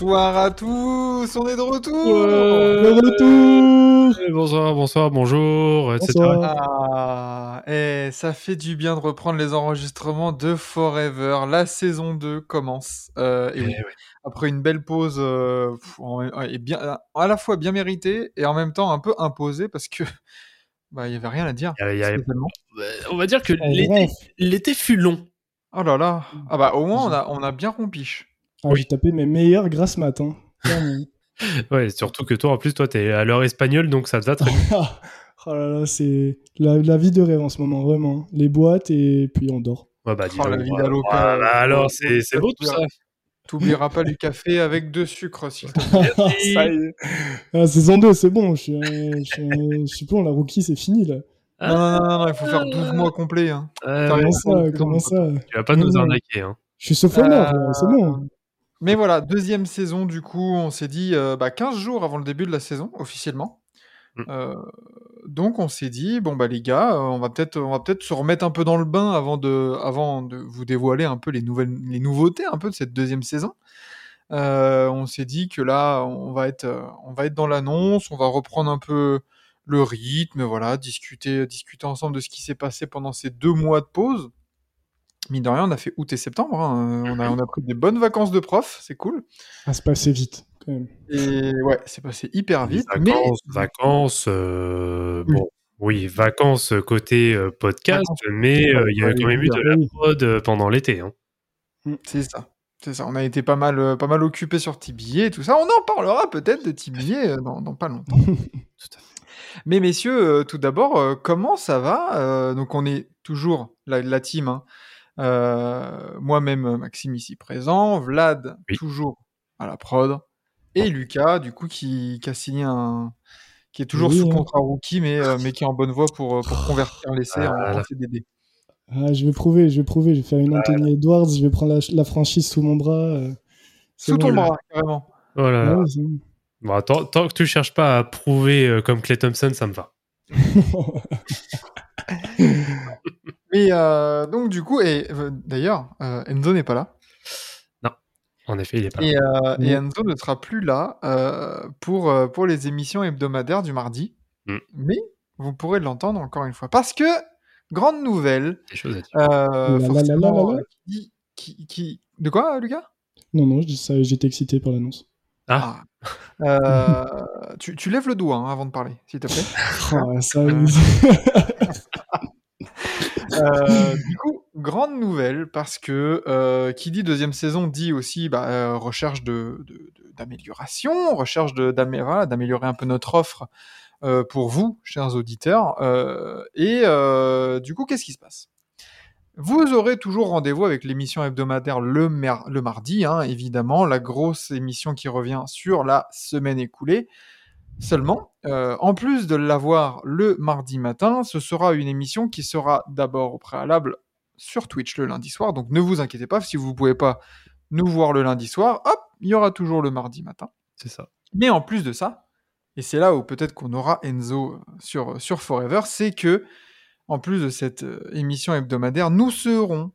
Bonsoir à tous, on est de retour. De retour Eh, Bonsoir, bonsoir, bonjour, etc. Bonsoir. Ah, et ça fait du bien de reprendre les enregistrements de Forever. La saison 2 commence. Euh, et oui, Eh oui. après une belle pause euh, et bien, à la fois bien méritée et en même temps un peu imposée parce que bah il y avait rien à dire. Il y a- il y a- spécialement. On va dire que l'été, fut long. Oh là là. Ah bah au moins on a on a bien rompiche. Ah, J'ai tapé mes meilleurs grâce mat. Hein. Ouais, surtout que toi, en plus, toi, t'es à l'heure espagnole, donc ça te va très bien. oh là là, c'est la, la vie de rêve en ce moment, vraiment. Les boîtes et puis on dort. Ouais, bah, Oh, la vie voilà. d'Aloca. Voilà, alors, c'est c'est beau tout ça. T'oublieras pas du café avec deux sucres s'il te plaît. Ça y est. Ah, saison 2, c'est bon. Je suis, un- je suis, je suis bon, la rookie, c'est fini là. Non, non, non, non, non, il faut faire 12 mois complets. Hein. Euh, Comment ça Comment ça tu vas pas nous arnaquer. Hein. Je suis sophomore, Euh, là, c'est bon. Mais voilà, deuxième saison, du coup, on s'est dit euh, bah, 15 jours avant le début de la saison, officiellement. Mm. Euh, donc on s'est dit, bon bah les gars, euh, on va peut-être on va peut-être se remettre un peu dans le bain avant de, avant de vous dévoiler un peu les, nouvelles, les nouveautés un peu de cette deuxième saison. Euh, on s'est dit que là, on va être, on va être dans l'annonce, on va reprendre un peu le rythme, voilà, discuter, discuter ensemble de ce qui s'est passé pendant ces deux mois de pause. Mine de rien, on a fait août et septembre. hein. On, a, on a pris des bonnes vacances de prof, c'est cool. Ah, c'est passé vite, quand même. Et ouais, c'est passé hyper vite. Vacances, mais vacances, euh, Oui. bon, oui, vacances côté euh, podcast, Vacances, mais euh, il y a quand même eu de la prod pendant l'été. Hein. c'est ça. C'est ça. On a été pas mal, pas mal occupé sur Tibier et tout ça. On en parlera peut-être de Tibier dans, dans pas longtemps. Mais messieurs, tout d'abord, comment ça va Donc on est toujours la, la team. hein. Euh, Moi-même, Maxime ici présent, Vlad Oui. toujours à la prod, et Lucas, du coup, qui, qui a signé un, qui est toujours Oui, sous hein. contrat rookie, mais, euh, mais qui est en bonne voie pour, euh, pour convertir l'essai en, Voilà. en CDD. Ah, je vais prouver, je vais prouver. Je vais faire une Anthony Edwards, je vais prendre la, la franchise sous mon bras. euh, Sous bon, ton là. bras, carrément. Oh là là. Ouais, bon. Bon, tant, tant que tu cherches pas à prouver euh, comme Clay Thompson, ça me va. Mais euh, donc du coup, et euh, d'ailleurs, euh, Enzo n'est pas là. En effet, il est pas là. Et, euh, et Mm. Enzo ne sera plus là euh, pour, pour les émissions hebdomadaires du mardi. Mm. Mais vous pourrez l'entendre encore une fois. Parce que, grande nouvelle, Des choses à dire. La, la, la, forcément, la, la. qui, qui, qui- De quoi, Lucas? Non, non, je dis ça, j'étais excité par l'annonce. Ah, Euh, tu, tu lèves le doigt hein, avant de parler, s'il te plaît. Ah, ça, Euh, du coup, grande nouvelle parce que euh, qui dit deuxième saison dit aussi bah, euh, recherche de, d'amélioration, recherche d'améliorer un peu notre offre pour vous, chers auditeurs. Et du coup, qu'est-ce qui se passe? Vous aurez toujours rendez-vous avec l'émission hebdomadaire le, le mardi, hein, évidemment, la grosse émission qui revient sur la semaine écoulée. Seulement, euh, en plus de l'avoir le mardi matin, ce sera une émission qui sera d'abord au préalable sur Twitch le lundi soir. Donc ne vous inquiétez pas, si vous ne pouvez pas nous voir le lundi soir, hop, il y aura toujours le mardi matin. c'est ça. Mais en plus de ça, et c'est là où peut-être qu'on aura Enzo euh, sur, sur Forever, c'est que, en plus de cette euh, émission hebdomadaire, nous serons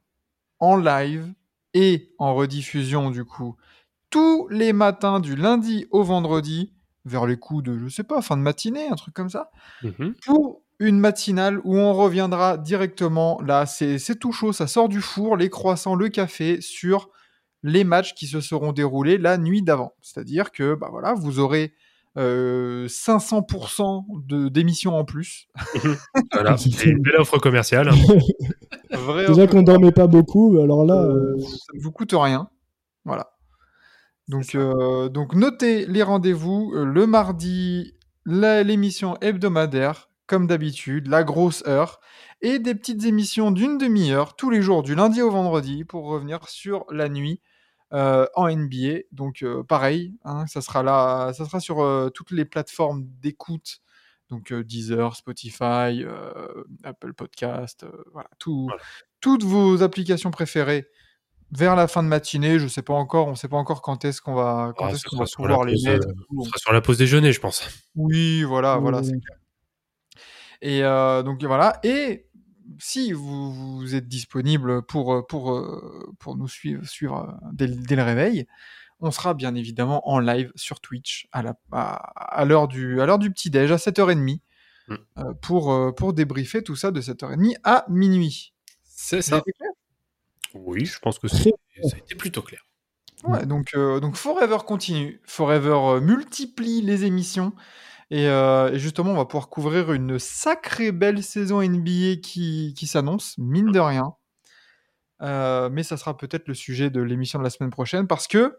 en live et en rediffusion du coup tous les matins du lundi au vendredi vers les coups de, je sais pas, fin de matinée, un truc comme ça, Mhm. pour une matinale où on reviendra directement, là c'est c'est tout chaud, ça sort du four, les croissants, le café, sur les matchs qui se seront déroulés la nuit d'avant. C'est-à-dire que bah voilà, vous aurez euh, 500% de- d'émissions en plus. Voilà, C'est une belle offre commerciale. hein. Vrai Déjà offre- qu'on dormait pas beaucoup, alors là, Euh, euh, ça ne vous coûte rien. Voilà. Donc, euh, donc notez les rendez-vous euh, le mardi, l'émission hebdomadaire, comme d'habitude, la grosse heure, et des petites émissions d'une demi-heure tous les jours, du lundi au vendredi, pour revenir sur la nuit euh, en NBA. Donc pareil, hein, ça sera là, ça sera sur toutes les plateformes d'écoute. Donc Deezer, Spotify, Apple Podcast, voilà, tout, Voilà. toutes vos applications préférées vers la fin de matinée. Je sais pas encore, on sait pas encore quand est-ce qu'on va, quand Ah, est-ce ce qu'on va pouvoir la les pause, mettre. euh, sera sur la pause déjeuner, je pense. Oui, voilà, voilà. Et euh, donc voilà. Et si vous, vous êtes disponible pour, pour, euh, pour nous suivre, suivre dès, le- dès le réveil, on sera bien évidemment en live sur Twitch à la- à, à l'heure du, à l'heure du petit-déj, à 7h30, Mm. pour, pour débriefer tout ça de 7h30 à minuit. C'est Ça clair Oui, je pense que ça a été plutôt clair. Ouais, donc, euh, donc Forever continue. Forever euh, multiplie les émissions. Et, euh, et justement, on va pouvoir couvrir une sacrée belle saison NBA qui, qui s'annonce, mine de rien. Euh, mais ça sera peut-être le sujet de l'émission de la semaine prochaine parce que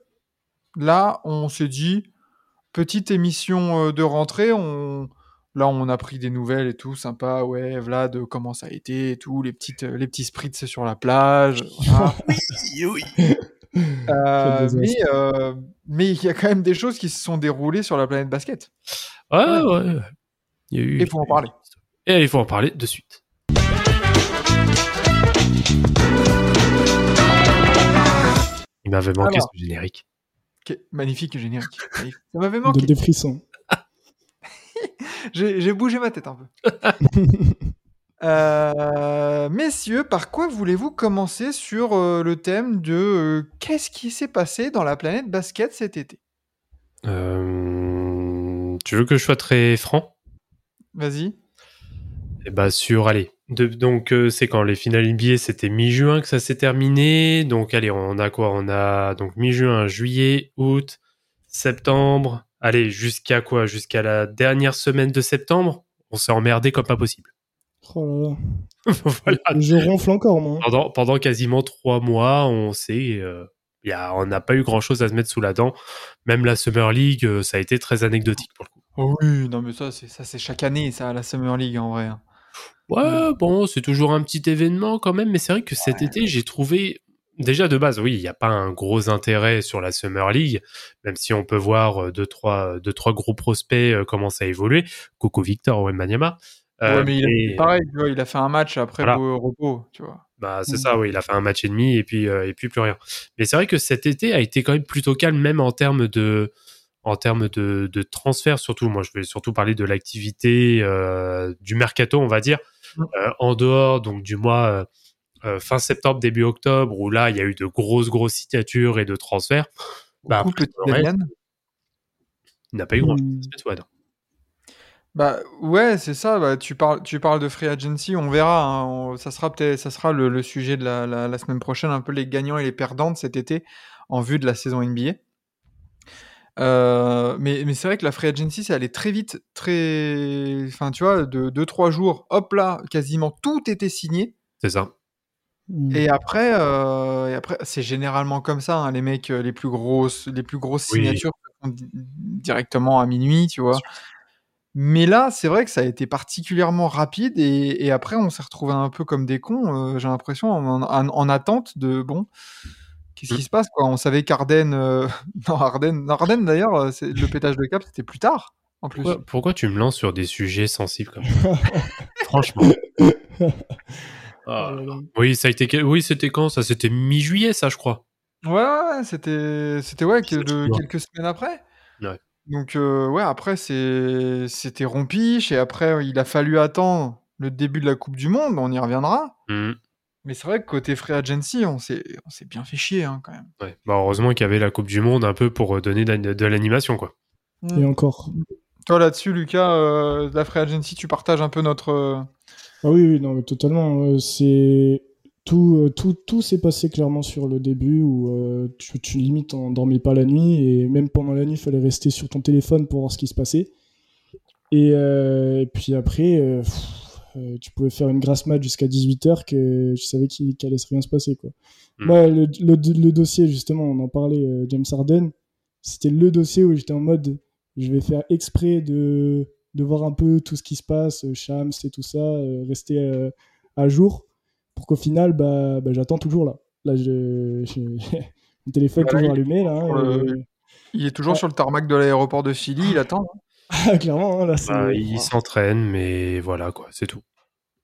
là, on s'est dit, petite émission de rentrée, on... là, on a pris des nouvelles et tout, sympa, ouais, Vlad, euh, comment ça a été et tout, les, petites, euh, les petits spritz sur la plage. voilà. Désastre. mais euh, mais il y a quand même des choses qui se sont déroulées sur la planète basket. Ouais, ouais. Il y a eu. Et il faut en parler. Et il faut en parler de suite. Il m'avait manqué Alors. ce générique. Magnifique générique. Ça m'avait manqué. des frissons. J'ai bougé ma tête un peu. Euh, messieurs, par quoi voulez-vous commencer sur euh, le thème de euh, qu'est-ce qui s'est passé dans la planète basket cet été? Tu veux que je sois très franc? Vas-y. Eh bah sur, allez. de- donc c'est quand les finales NBA, c'était mi-juin que ça s'est terminé. Donc allez, on a quoi? On a donc mi-juin, juillet, août, septembre. Allez, jusqu'à quoi? Jusqu'à la dernière semaine de septembre? On s'est emmerdé comme pas possible. Oh là là. voilà. Je ronfle encore, moi. Pendant, pendant quasiment trois mois, on sait, euh, y a, on n'a pas eu grand chose à se mettre sous la dent. Même la Summer League, euh, ça a été très anecdotique pour le coup. Oh oui, non mais ça c'est ça c'est chaque année ça la Summer League en vrai. hein. Ouais, bon, c'est toujours un petit événement quand même, mais c'est vrai que cet été, j'ai trouvé. Déjà de base, oui, il n'y a pas un gros intérêt sur la Summer League, même si on peut voir euh, deux, trois, deux, trois gros prospects euh, commencent à évoluer. Coco Victor, Wembanyama. Euh, ouais, mais il a fait pareil, tu vois, il a fait un match après Voilà. beau repos, tu vois. Bah, c'est Mm. ça, oui, il a fait un match et demi et puis, euh, et puis plus rien. Mais c'est vrai que cet été a été quand même plutôt calme, même en termes de, en termes de, de transfert, surtout. Moi, je vais surtout parler de l'activité euh, du mercato, on va dire, Mm. euh, en dehors donc du mois euh, fin septembre, début octobre, où là, il y a eu de grosses, grosses signatures et de transferts. Bah, Beaucoup après, le reste, il n'a pas eu grand chose Hmm. Bah ouais, c'est ça. Bah, tu parles, tu parles de free agency, on verra. hein, on- ça sera peut-être, ça sera le, le sujet de la, la, la semaine prochaine, un peu les gagnants et les perdants de cet été en vue de la saison NBA. Euh, mais mais c'est vrai que la free agency, ça allait très vite, très, enfin tu vois, de 2-3 jours, hop là, quasiment tout était signé. C'est ça. Hmm. Et après, euh, et après, c'est généralement comme ça. hein, les mecs, euh, les plus grosses, les plus grosses Oui. signatures di- directement à minuit, tu vois. Mais là, c'est vrai que ça a été particulièrement rapide et, et après, on s'est retrouvé un peu comme des cons. euh, J'ai l'impression en, en- en attente de bon, qu'est-ce qui Mm. se passe quoi? On savait qu'Arden, euh, non Arden, Arden d'ailleurs, le pétage de cap, c'était plus tard en plus. Pourquoi, pourquoi tu me lances sur des sujets sensibles comme ça? Franchement. Ah. Oh. Oui, ça a été. Oui, c'était quand Ça, c'était mi-juillet, ça, je crois. Ouais, c'était, c'était ouais, quelques semaines après. Ouais. Donc euh, ouais, après c'est, c'était rompiche et après il a fallu attendre le début de la Coupe du Monde. On y reviendra. Hmm. Mais c'est vrai que côté free agency, on s'est, on s'est bien fait chier hein, quand même. Ouais. Bah, heureusement qu'il y avait la Coupe du Monde un peu pour euh, donner de, de l'animation, quoi. Et encore. Toi là-dessus, Lucas, euh, la free agency, tu partages un peu notre. euh, Ah oui, oui, non, mais totalement. euh, c'est tout, euh, tout, tout s'est passé clairement sur le début où euh, tu, tu limite en dormais pas la nuit et même pendant la nuit, il fallait rester sur ton téléphone pour voir ce qui se passait. Et, euh, et puis après, euh, pff, euh, tu pouvais faire une grasse mat jusqu'à 18h que je savais qu'il qu'il allait rien se passer. Quoi. Moi, le, le, le dossier, justement, on en parlait, euh, James Harden, c'était le dossier où j'étais en mode je vais faire exprès de, de voir un peu tout ce qui se passe, euh, Shams et tout ça, euh, rester euh, à jour, pour qu'au final, bah, bah, j'attends toujours là. Là, je, je- Mon téléphone Voilà, toujours il est allumé, là. hein, Il est toujours Ouais. sur le tarmac de l'aéroport de Philly, il attend. hein. Ah, clairement, hein, là, c'est. Bah, il s'entraîne, mais voilà, quoi, c'est tout.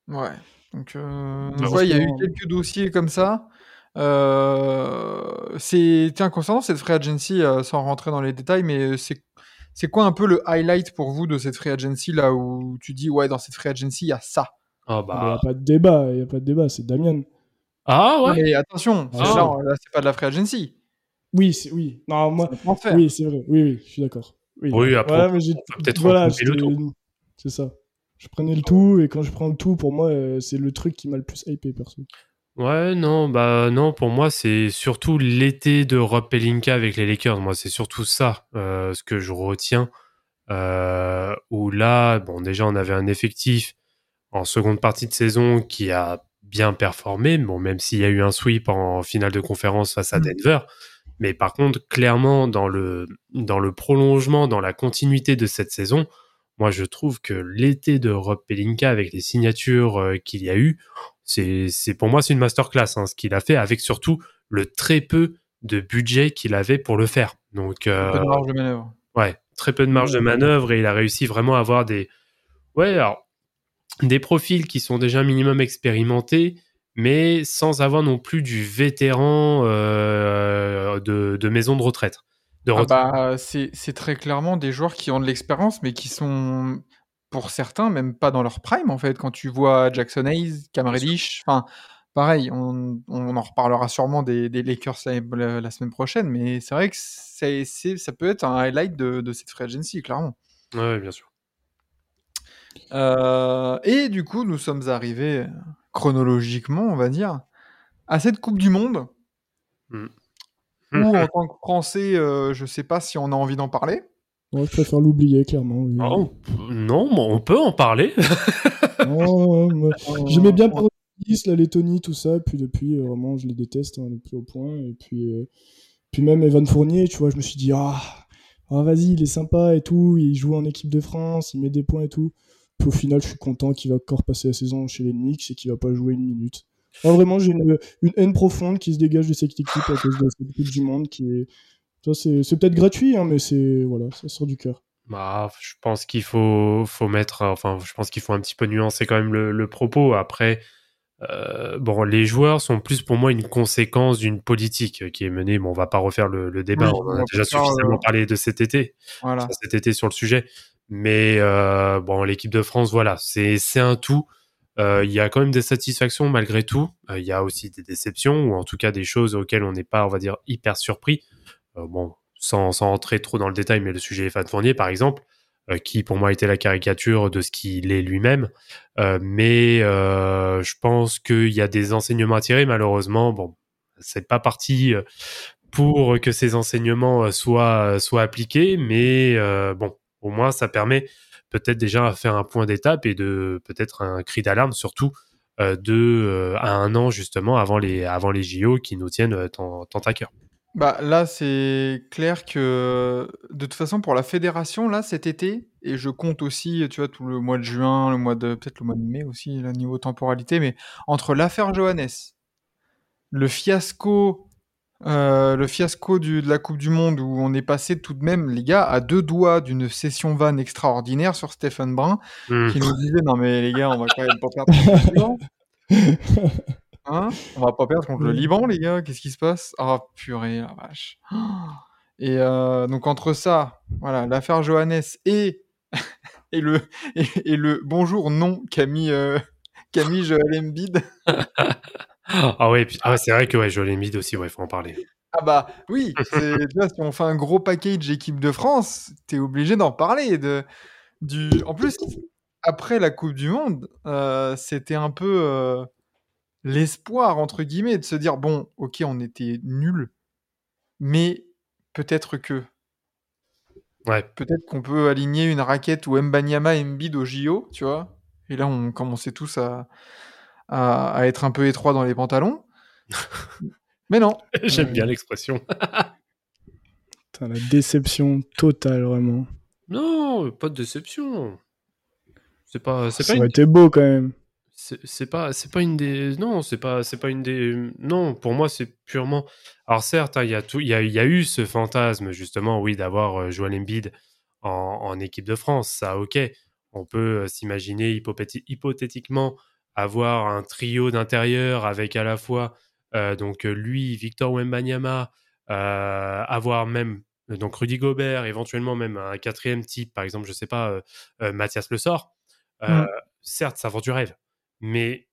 Ouais. Donc, euh, Bah, ouais, il y a eu quelques dossiers comme ça. Euh, c'est tiens concernant cette free agency, euh, sans rentrer dans les détails, mais c'est c'est quoi un peu le highlight pour vous de cette free agency là où tu dis ouais dans cette free agency il y a ça? Ah Il n'y a bah. pas de débat, il n'y a pas de débat, c'est Damien. Ah ouais Mais attention, Ah. là, là, c'est pas de la free agency. Oui, c'est oui. Non, moi, un transfert. oui, c'est vrai. Oui, oui, je suis d'accord. Oui, Oui, après, Voilà, on mais j'ai- peut peut-être voilà, recouper le tout. C'est ça. Je prenais le tout, et quand je prends le tout, pour moi, euh, c'est le truc qui m'a le plus hypé, perso. Ouais, non, bah non, pour moi, c'est surtout l'été de Rob Pelinka avec les Lakers. Moi, c'est surtout ça, euh, ce que je retiens. Euh, où là, bon, déjà, on avait un effectif en seconde partie de saison qui a bien performé, bon, même s'il y a eu un sweep en finale de conférence face à Mm. Denver. Mais par contre, clairement, dans le, dans le prolongement, dans la continuité de cette saison, moi, je trouve que l'été de Rob Pelinka avec les signatures euh, qu'il y a eu, c'est, c'est pour moi, c'est une masterclass, hein, ce qu'il a fait avec surtout le très peu de budget qu'il avait pour le faire. Donc, Un peu de euh, marge de manœuvre. Ouais, très peu de marge de manœuvre et il a réussi vraiment à avoir des, ouais, alors, des profils qui sont déjà un minimum expérimentés, mais sans avoir non plus du vétéran euh, de, de maison de retraite. De Ah bah, c'est c'est très clairement des joueurs qui ont de l'expérience, mais qui sont, pour certains, même pas dans leur prime, en fait. Quand tu vois Jackson Hayes, Cam Reddish, enfin, pareil, on, on en reparlera sûrement des, des Lakers la, la semaine prochaine, mais c'est vrai que c'est ça peut être un highlight de, de cette free agency, clairement. Ouais, bien sûr. Euh, et du coup, nous sommes arrivés chronologiquement, on va dire, à cette Coupe du Monde, Mm. où en tant que Français, euh, je sais pas si on a envie d'en parler. Ouais, je préfère l'oublier, clairement. oui. Ah, non, mais on peut en parler. Moi, J'aimais bien Parodis, la Lettonie, tout ça, puis depuis, euh, vraiment, je les déteste, hein, le plus au point. Et puis, euh, puis même Evan Fournier, tu vois, je me suis dit, ah, ah, vas-y, il est sympa et tout, il joue en équipe de France, il met des points et tout. Puis au final, je suis content qu'il va encore passer la saison chez les Knicks et qu'il va pas jouer une minute. Ah, vraiment, j'ai une, une haine profonde qui se dégage de cette équipe à cause de cette Coupe du Monde qui est. Ça, c'est peut-être gratuit, hein, mais c'est. Voilà, ça sort du cœur. Bah, je pense qu'il faut, faut mettre, enfin, je pense qu'il faut un petit peu nuancer quand même le, le propos. Après, euh, bon, les joueurs sont plus pour moi une conséquence d'une politique qui est menée. Bon, on va pas refaire le, le débat. Oui, on en a déjà suffisamment euh, parlé de cet été, Voilà. cet été sur le sujet. Mais euh, bon, l'équipe de France, voilà, c'est c'est un tout. Euh, Il y a quand même des satisfactions malgré tout. Euh, Il y a aussi des déceptions ou en tout cas des choses auxquelles on n'est pas, on va dire, hyper surpris. Euh, bon, sans, rentrer trop dans le détail, mais le sujet Evan Fournier, par exemple, euh, qui pour moi était la caricature de ce qu'il est lui-même. Euh, mais je pense qu'il y a des enseignements à tirer. Malheureusement, bon, c'est pas parti pour que ces enseignements soient, appliqués, mais bon, au moins ça permet peut-être déjà à faire un point d'étape et de peut-être un cri d'alarme surtout à un an justement avant les avant JO qui nous tiennent tant à cœur. Bah là, c'est clair que de toute façon pour la fédération là cet été et je compte aussi, tu vois, tout le mois de juin, le mois de peut-être le mois de mai aussi, là, niveau temporalité, mais entre l'affaire Johannes, le fiasco, euh, le fiasco du, de la Coupe du Monde où on est passé tout de même, les gars, à deux doigts d'une session van extraordinaire sur Stephen Brun Hmm. qui nous disait non mais les gars, on va quand même pas perdre. Hein? On va pas perdre contre le Liban, les gars. Qu'est-ce qui se passe? Ah purée, la vache. Et euh, donc entre ça, voilà, l'affaire Johannes et et le et, et le bonjour non Camille euh, Camille Joël Embiid. Ah ouais, ah c'est vrai que ouais, Joel Embiid aussi, ouais, faut en parler. Ah bah oui, vois, si on fait un gros package équipe de France, t'es obligé d'en parler. De, du... En plus, après la Coupe du Monde, euh, c'était un peu l'espoir, entre guillemets, de se dire, bon, ok, on était nuls, mais peut-être que... Ouais. Peut-être qu'on peut aligner une raquette ou Mbanyama et Embiid au JO, tu vois. Et là, on commençait tous à, à, à être un peu étroits dans les pantalons. mais non, J'aime Ouais. bien l'expression. Putain, la déception totale, vraiment. Non, pas de déception. C'est pas, c'est Ça pas, aurait une, été beau quand même. C'est pas, c'est pas une des. Non, c'est pas, c'est pas une des. Non, pour moi, c'est purement. Alors certes, hein, il y a tout, il y a, y a eu ce fantasme justement, oui, d'avoir euh, Joel Embiid en, en équipe de France. Ça, ok. On peut euh, s'imaginer hypothétiquement avoir un trio d'intérieur avec à la fois euh, donc lui, Victor Wembanyama, euh, avoir même donc Rudy Gobert, éventuellement même un quatrième type, par exemple, je sais pas, euh, Mathias Le Sort. Euh, Mm. Certes, ça vend du rêve, mais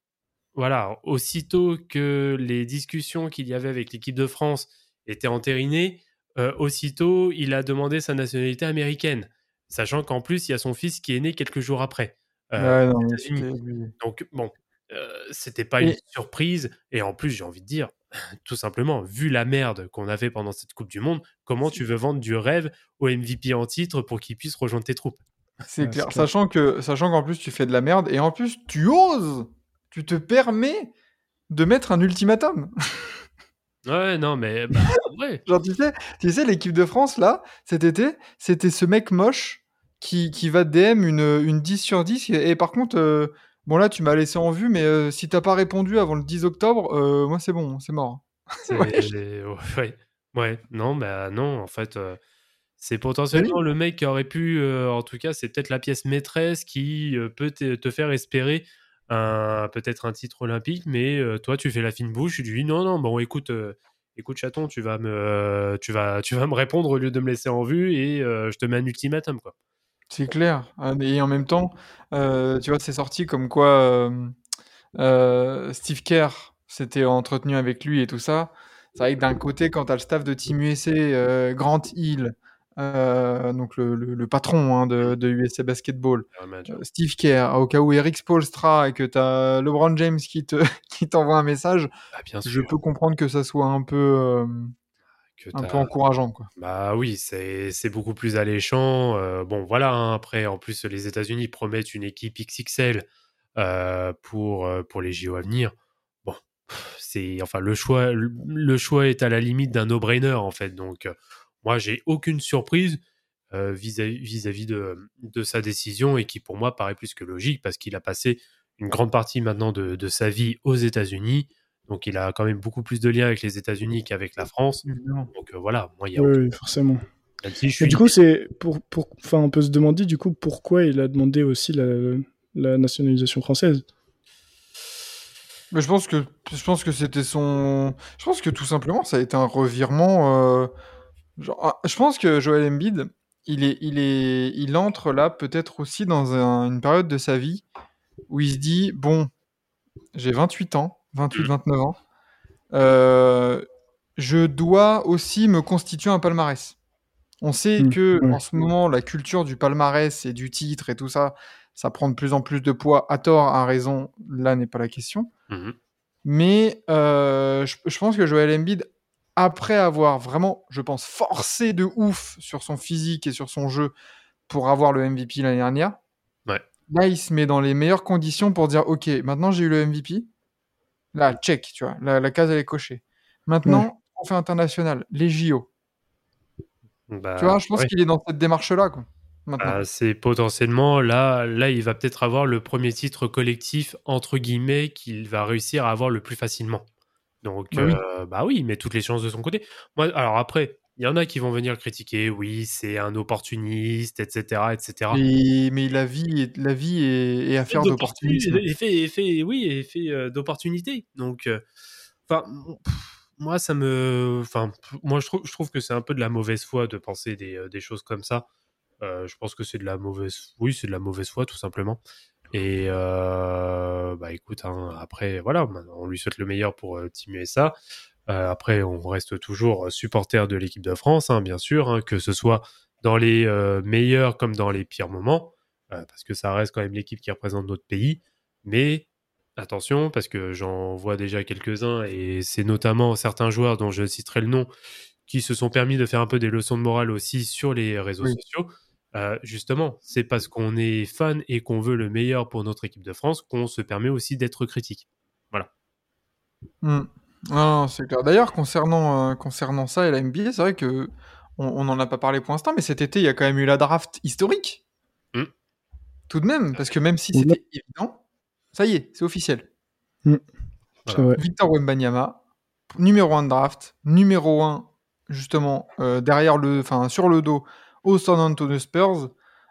voilà, aussitôt que les discussions qu'il y avait avec l'équipe de France étaient entérinées, euh, aussitôt il a demandé sa nationalité américaine, sachant qu'en plus il y a son fils qui est né quelques jours après. euh, Ouais, non. Donc bon, euh, c'était pas une surprise. Et en plus, j'ai envie de dire, tout simplement, vu la merde qu'on avait pendant cette Coupe du Monde, comment tu veux vendre du rêve au MVP en titre pour qu'il puisse rejoindre tes troupes? C'est Ouais, clair. Sachant que, sachant qu'en plus tu fais de la merde et en plus tu oses, tu te permets de mettre un ultimatum. Ouais, non, mais bah, ouais. Genre tu sais, tu sais l'équipe de France là cet été, c'était ce mec moche qui, qui va DM une, une 10 sur 10 et, et par contre euh, bon là tu m'as laissé en vue mais euh, si t'as pas répondu avant le 10 octobre, euh, moi c'est bon, c'est mort. C'est- Ouais. j'ai- ouais. Ouais, non, bah non, en fait, euh, c'est potentiellement le mec qui aurait pu, euh, en tout cas, c'est peut-être la pièce maîtresse qui euh, peut te, faire espérer un peut-être un titre olympique, mais euh, toi, tu fais la fine bouche, tu dis non, non, bon, écoute, écoute, chaton, tu vas me, tu vas, tu vas me répondre au lieu de me laisser en vue et je te mets un ultimatum, quoi. C'est clair. Mais- Et en même temps, tu vois, c'est sorti comme quoi Steve Kerr s'était entretenu avec lui et tout ça. C'est vrai que d'un côté, quand tu as le staff de Team USA, Grant Hill, euh, donc le, le- le patron hein, de, de USA Basketball, manager. euh, Steve Kerr, au cas où Eric Spolstra et que tu as LeBron James qui te qui t'envoie un message, Ah, bien je peux comprendre que ça soit un peu, euh, que un peu encourageant. Quoi. Bah oui, c'est c'est beaucoup plus alléchant. Bon, voilà, hein, après, en plus, les États-Unis promettent une équipe XXL pour, pour les JO à venir. Bon, c'est enfin le choix, le, le choix est à la limite d'un no-brainer en fait. Donc, moi, j'ai aucune surprise euh, vis-à-vis vis-à-vis de, de sa décision et qui pour moi paraît plus que logique parce qu'il a passé une grande partie maintenant de, de sa vie aux États-Unis. Donc, il a quand même beaucoup plus de liens avec les États-Unis qu'avec la France. Évidemment. Donc euh, voilà, moi, il y a Oui, aucun- oui, forcément. du coup, c'est pour, pour, enfin, on peut se demander du coup pourquoi il a demandé aussi la, la nationalisation française. Mais je pense que je pense que c'était son. Je pense que tout simplement ça a été un revirement. euh, genre, ah, je pense que Joel Embiid, il est, il est, il entre là peut-être aussi dans un- une période de sa vie où il se dit bon, j'ai 28 ans, 28-29 ans, euh, je dois aussi me constituer un palmarès. On sait Mm, que en ce moment la culture du palmarès et du titre et tout ça, ça prend de plus en plus de poids à tort, à raison. Là n'est pas la question. Mhm. Mais euh, je, je pense que Joel Embiid, après avoir vraiment, je pense, forcé de ouf sur son physique et sur son jeu pour avoir le MVP l'année dernière, Ouais. là, il se met dans les meilleures conditions pour dire, OK, maintenant j'ai eu le MVP. Là, check, tu vois, la, la case, elle est cochée. Maintenant, on fait international, les JO. Bah, tu vois, je pense ouais. qu'il est dans cette démarche-là. Bah, c'est potentiellement là, là, il va peut-être avoir le premier titre collectif entre guillemets qu'il va réussir à avoir le plus facilement. Donc, Bah oui. euh, bah oui, met toutes les chances de son côté. Moi, alors après, il y en a qui vont venir le critiquer. Oui, c'est un opportuniste, etc., etc. Et- mais la vie est, la vie est, est affaire d'opportunisme. Et fait, et fait, oui, et fait euh, d'opportunité. Donc, euh, enfin, moi, ça me, enfin, moi, je trouve, je trouve que c'est un peu de la mauvaise foi de penser des, euh, des choses comme ça. Je pense que c'est de la mauvaise, oui, c'est de la mauvaise foi, tout simplement. Et euh, bah écoute, hein, après, voilà, on lui souhaite le meilleur pour euh, Team USA. Euh, après, on reste toujours supporter de l'équipe de France, hein, bien sûr, hein, que ce soit dans les euh, meilleurs comme dans les pires moments, euh, parce que ça reste quand même l'équipe qui représente notre pays. Mais attention, parce que j'en vois déjà quelques-uns, et c'est notamment certains joueurs dont je citerai le nom, qui se sont permis de faire un peu des leçons de morale aussi sur les réseaux Oui. sociaux. Euh, justement, c'est parce qu'on est fan et qu'on veut le meilleur pour notre équipe de France qu'on se permet aussi d'être critique. Hmm. Non, non, c'est clair. D'ailleurs, concernant, euh, concernant ça et la NBA, c'est vrai que on n'en a pas parlé pour l'instant, mais cet été, il y a quand même eu la draft historique. Hmm. Tout de même, parce que même si c'était évident, Ça y est, c'est officiel. Vrai. Victor Wembanyama, numéro 1 de draft, numéro 1 justement euh, derrière le, enfin sur le dos au San Antonio Spurs.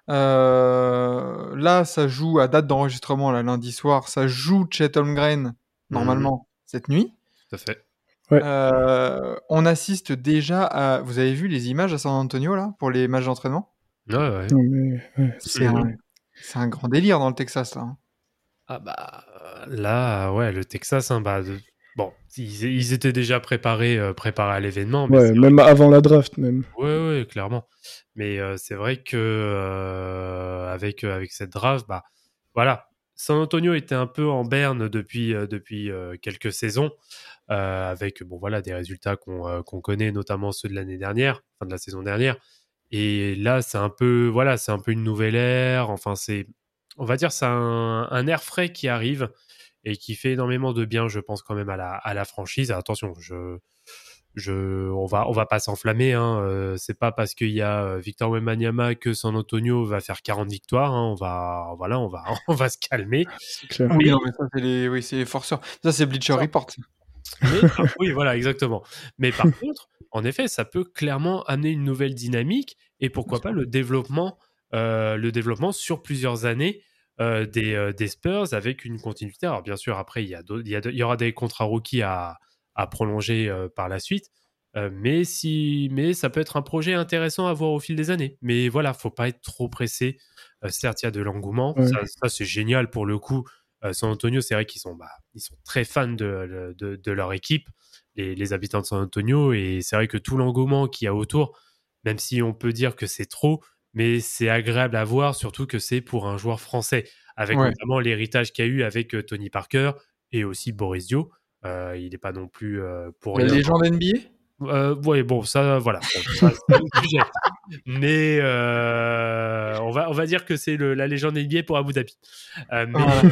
Euh, là, ça joue à date d'enregistrement, là, lundi soir, ça joue Chet Holmgren normalement cette nuit. Tout à fait. Ouais. Euh, on assiste déjà à. Vous avez vu les images à San Antonio là pour les matchs d'entraînement? Ouais, ouais. C'est un, c'est un grand délire dans le Texas là. hein. Ah bah là, ouais, le Texas, hein, bah, de- bon, ils, ils étaient déjà préparés, euh, préparés à l'événement, Ouais, même avant la draft, même. ouais, clairement. Mais euh, c'est vrai que euh, avec avec cette draft, bah voilà, San Antonio était un peu en berne depuis depuis quelques saisons, avec bon voilà des résultats qu'on connaît, notamment ceux de l'année dernière, fin de la saison dernière. Et là, c'est un peu voilà, c'est un peu une nouvelle ère. Enfin, c'est on va dire c'est un, un air frais qui arrive et qui fait énormément de bien, je pense quand même à la, à la franchise. Attention, je, je, on va, on va pas s'enflammer. Hein. Euh, c'est pas parce qu'il y a euh, Victor Wembanyama que San Antonio va faire 40 victoires. hein. On va, voilà, on va, on va se calmer. C'est clair. Oui, non, mais ça, c'est les, oui, c'est les forceurs. Ça, c'est Bleacher Report. Mais, ah, oui, voilà, exactement. Mais par contre, en effet, ça peut clairement amener une nouvelle dynamique et pourquoi pas le développement, euh, le développement sur plusieurs années euh, des, euh, des Spurs avec une continuité. Alors bien sûr, après, il y, a il y, a de- il y aura des contrats rookies à, à prolonger euh, par la suite. Mais, si, mais ça peut être un projet intéressant à voir au fil des années. Mais voilà, faut pas être trop pressé. Certes, il y a de l'engouement. Ouais. Ça, ça, c'est génial pour le coup. San Antonio, c'est vrai qu'ils sont, bah, ils sont très fans de, de, de leur équipe, les, les habitants de San Antonio. Et c'est vrai que tout l'engouement qu'il y a autour, même si on peut dire que c'est trop, mais c'est agréable à voir, surtout que c'est pour un joueur français, avec Ouais. notamment l'héritage qu'il y a eu avec euh, Tony Parker et aussi Boris Dio. Euh, il n'est pas non plus euh, pour La rien. légende NBA Euh, ouais, bon, ça, voilà. Ça, sujet. Mais on, va, on va dire que c'est la légende NBA pour Abu Dhabi. Euh, mais, Voilà.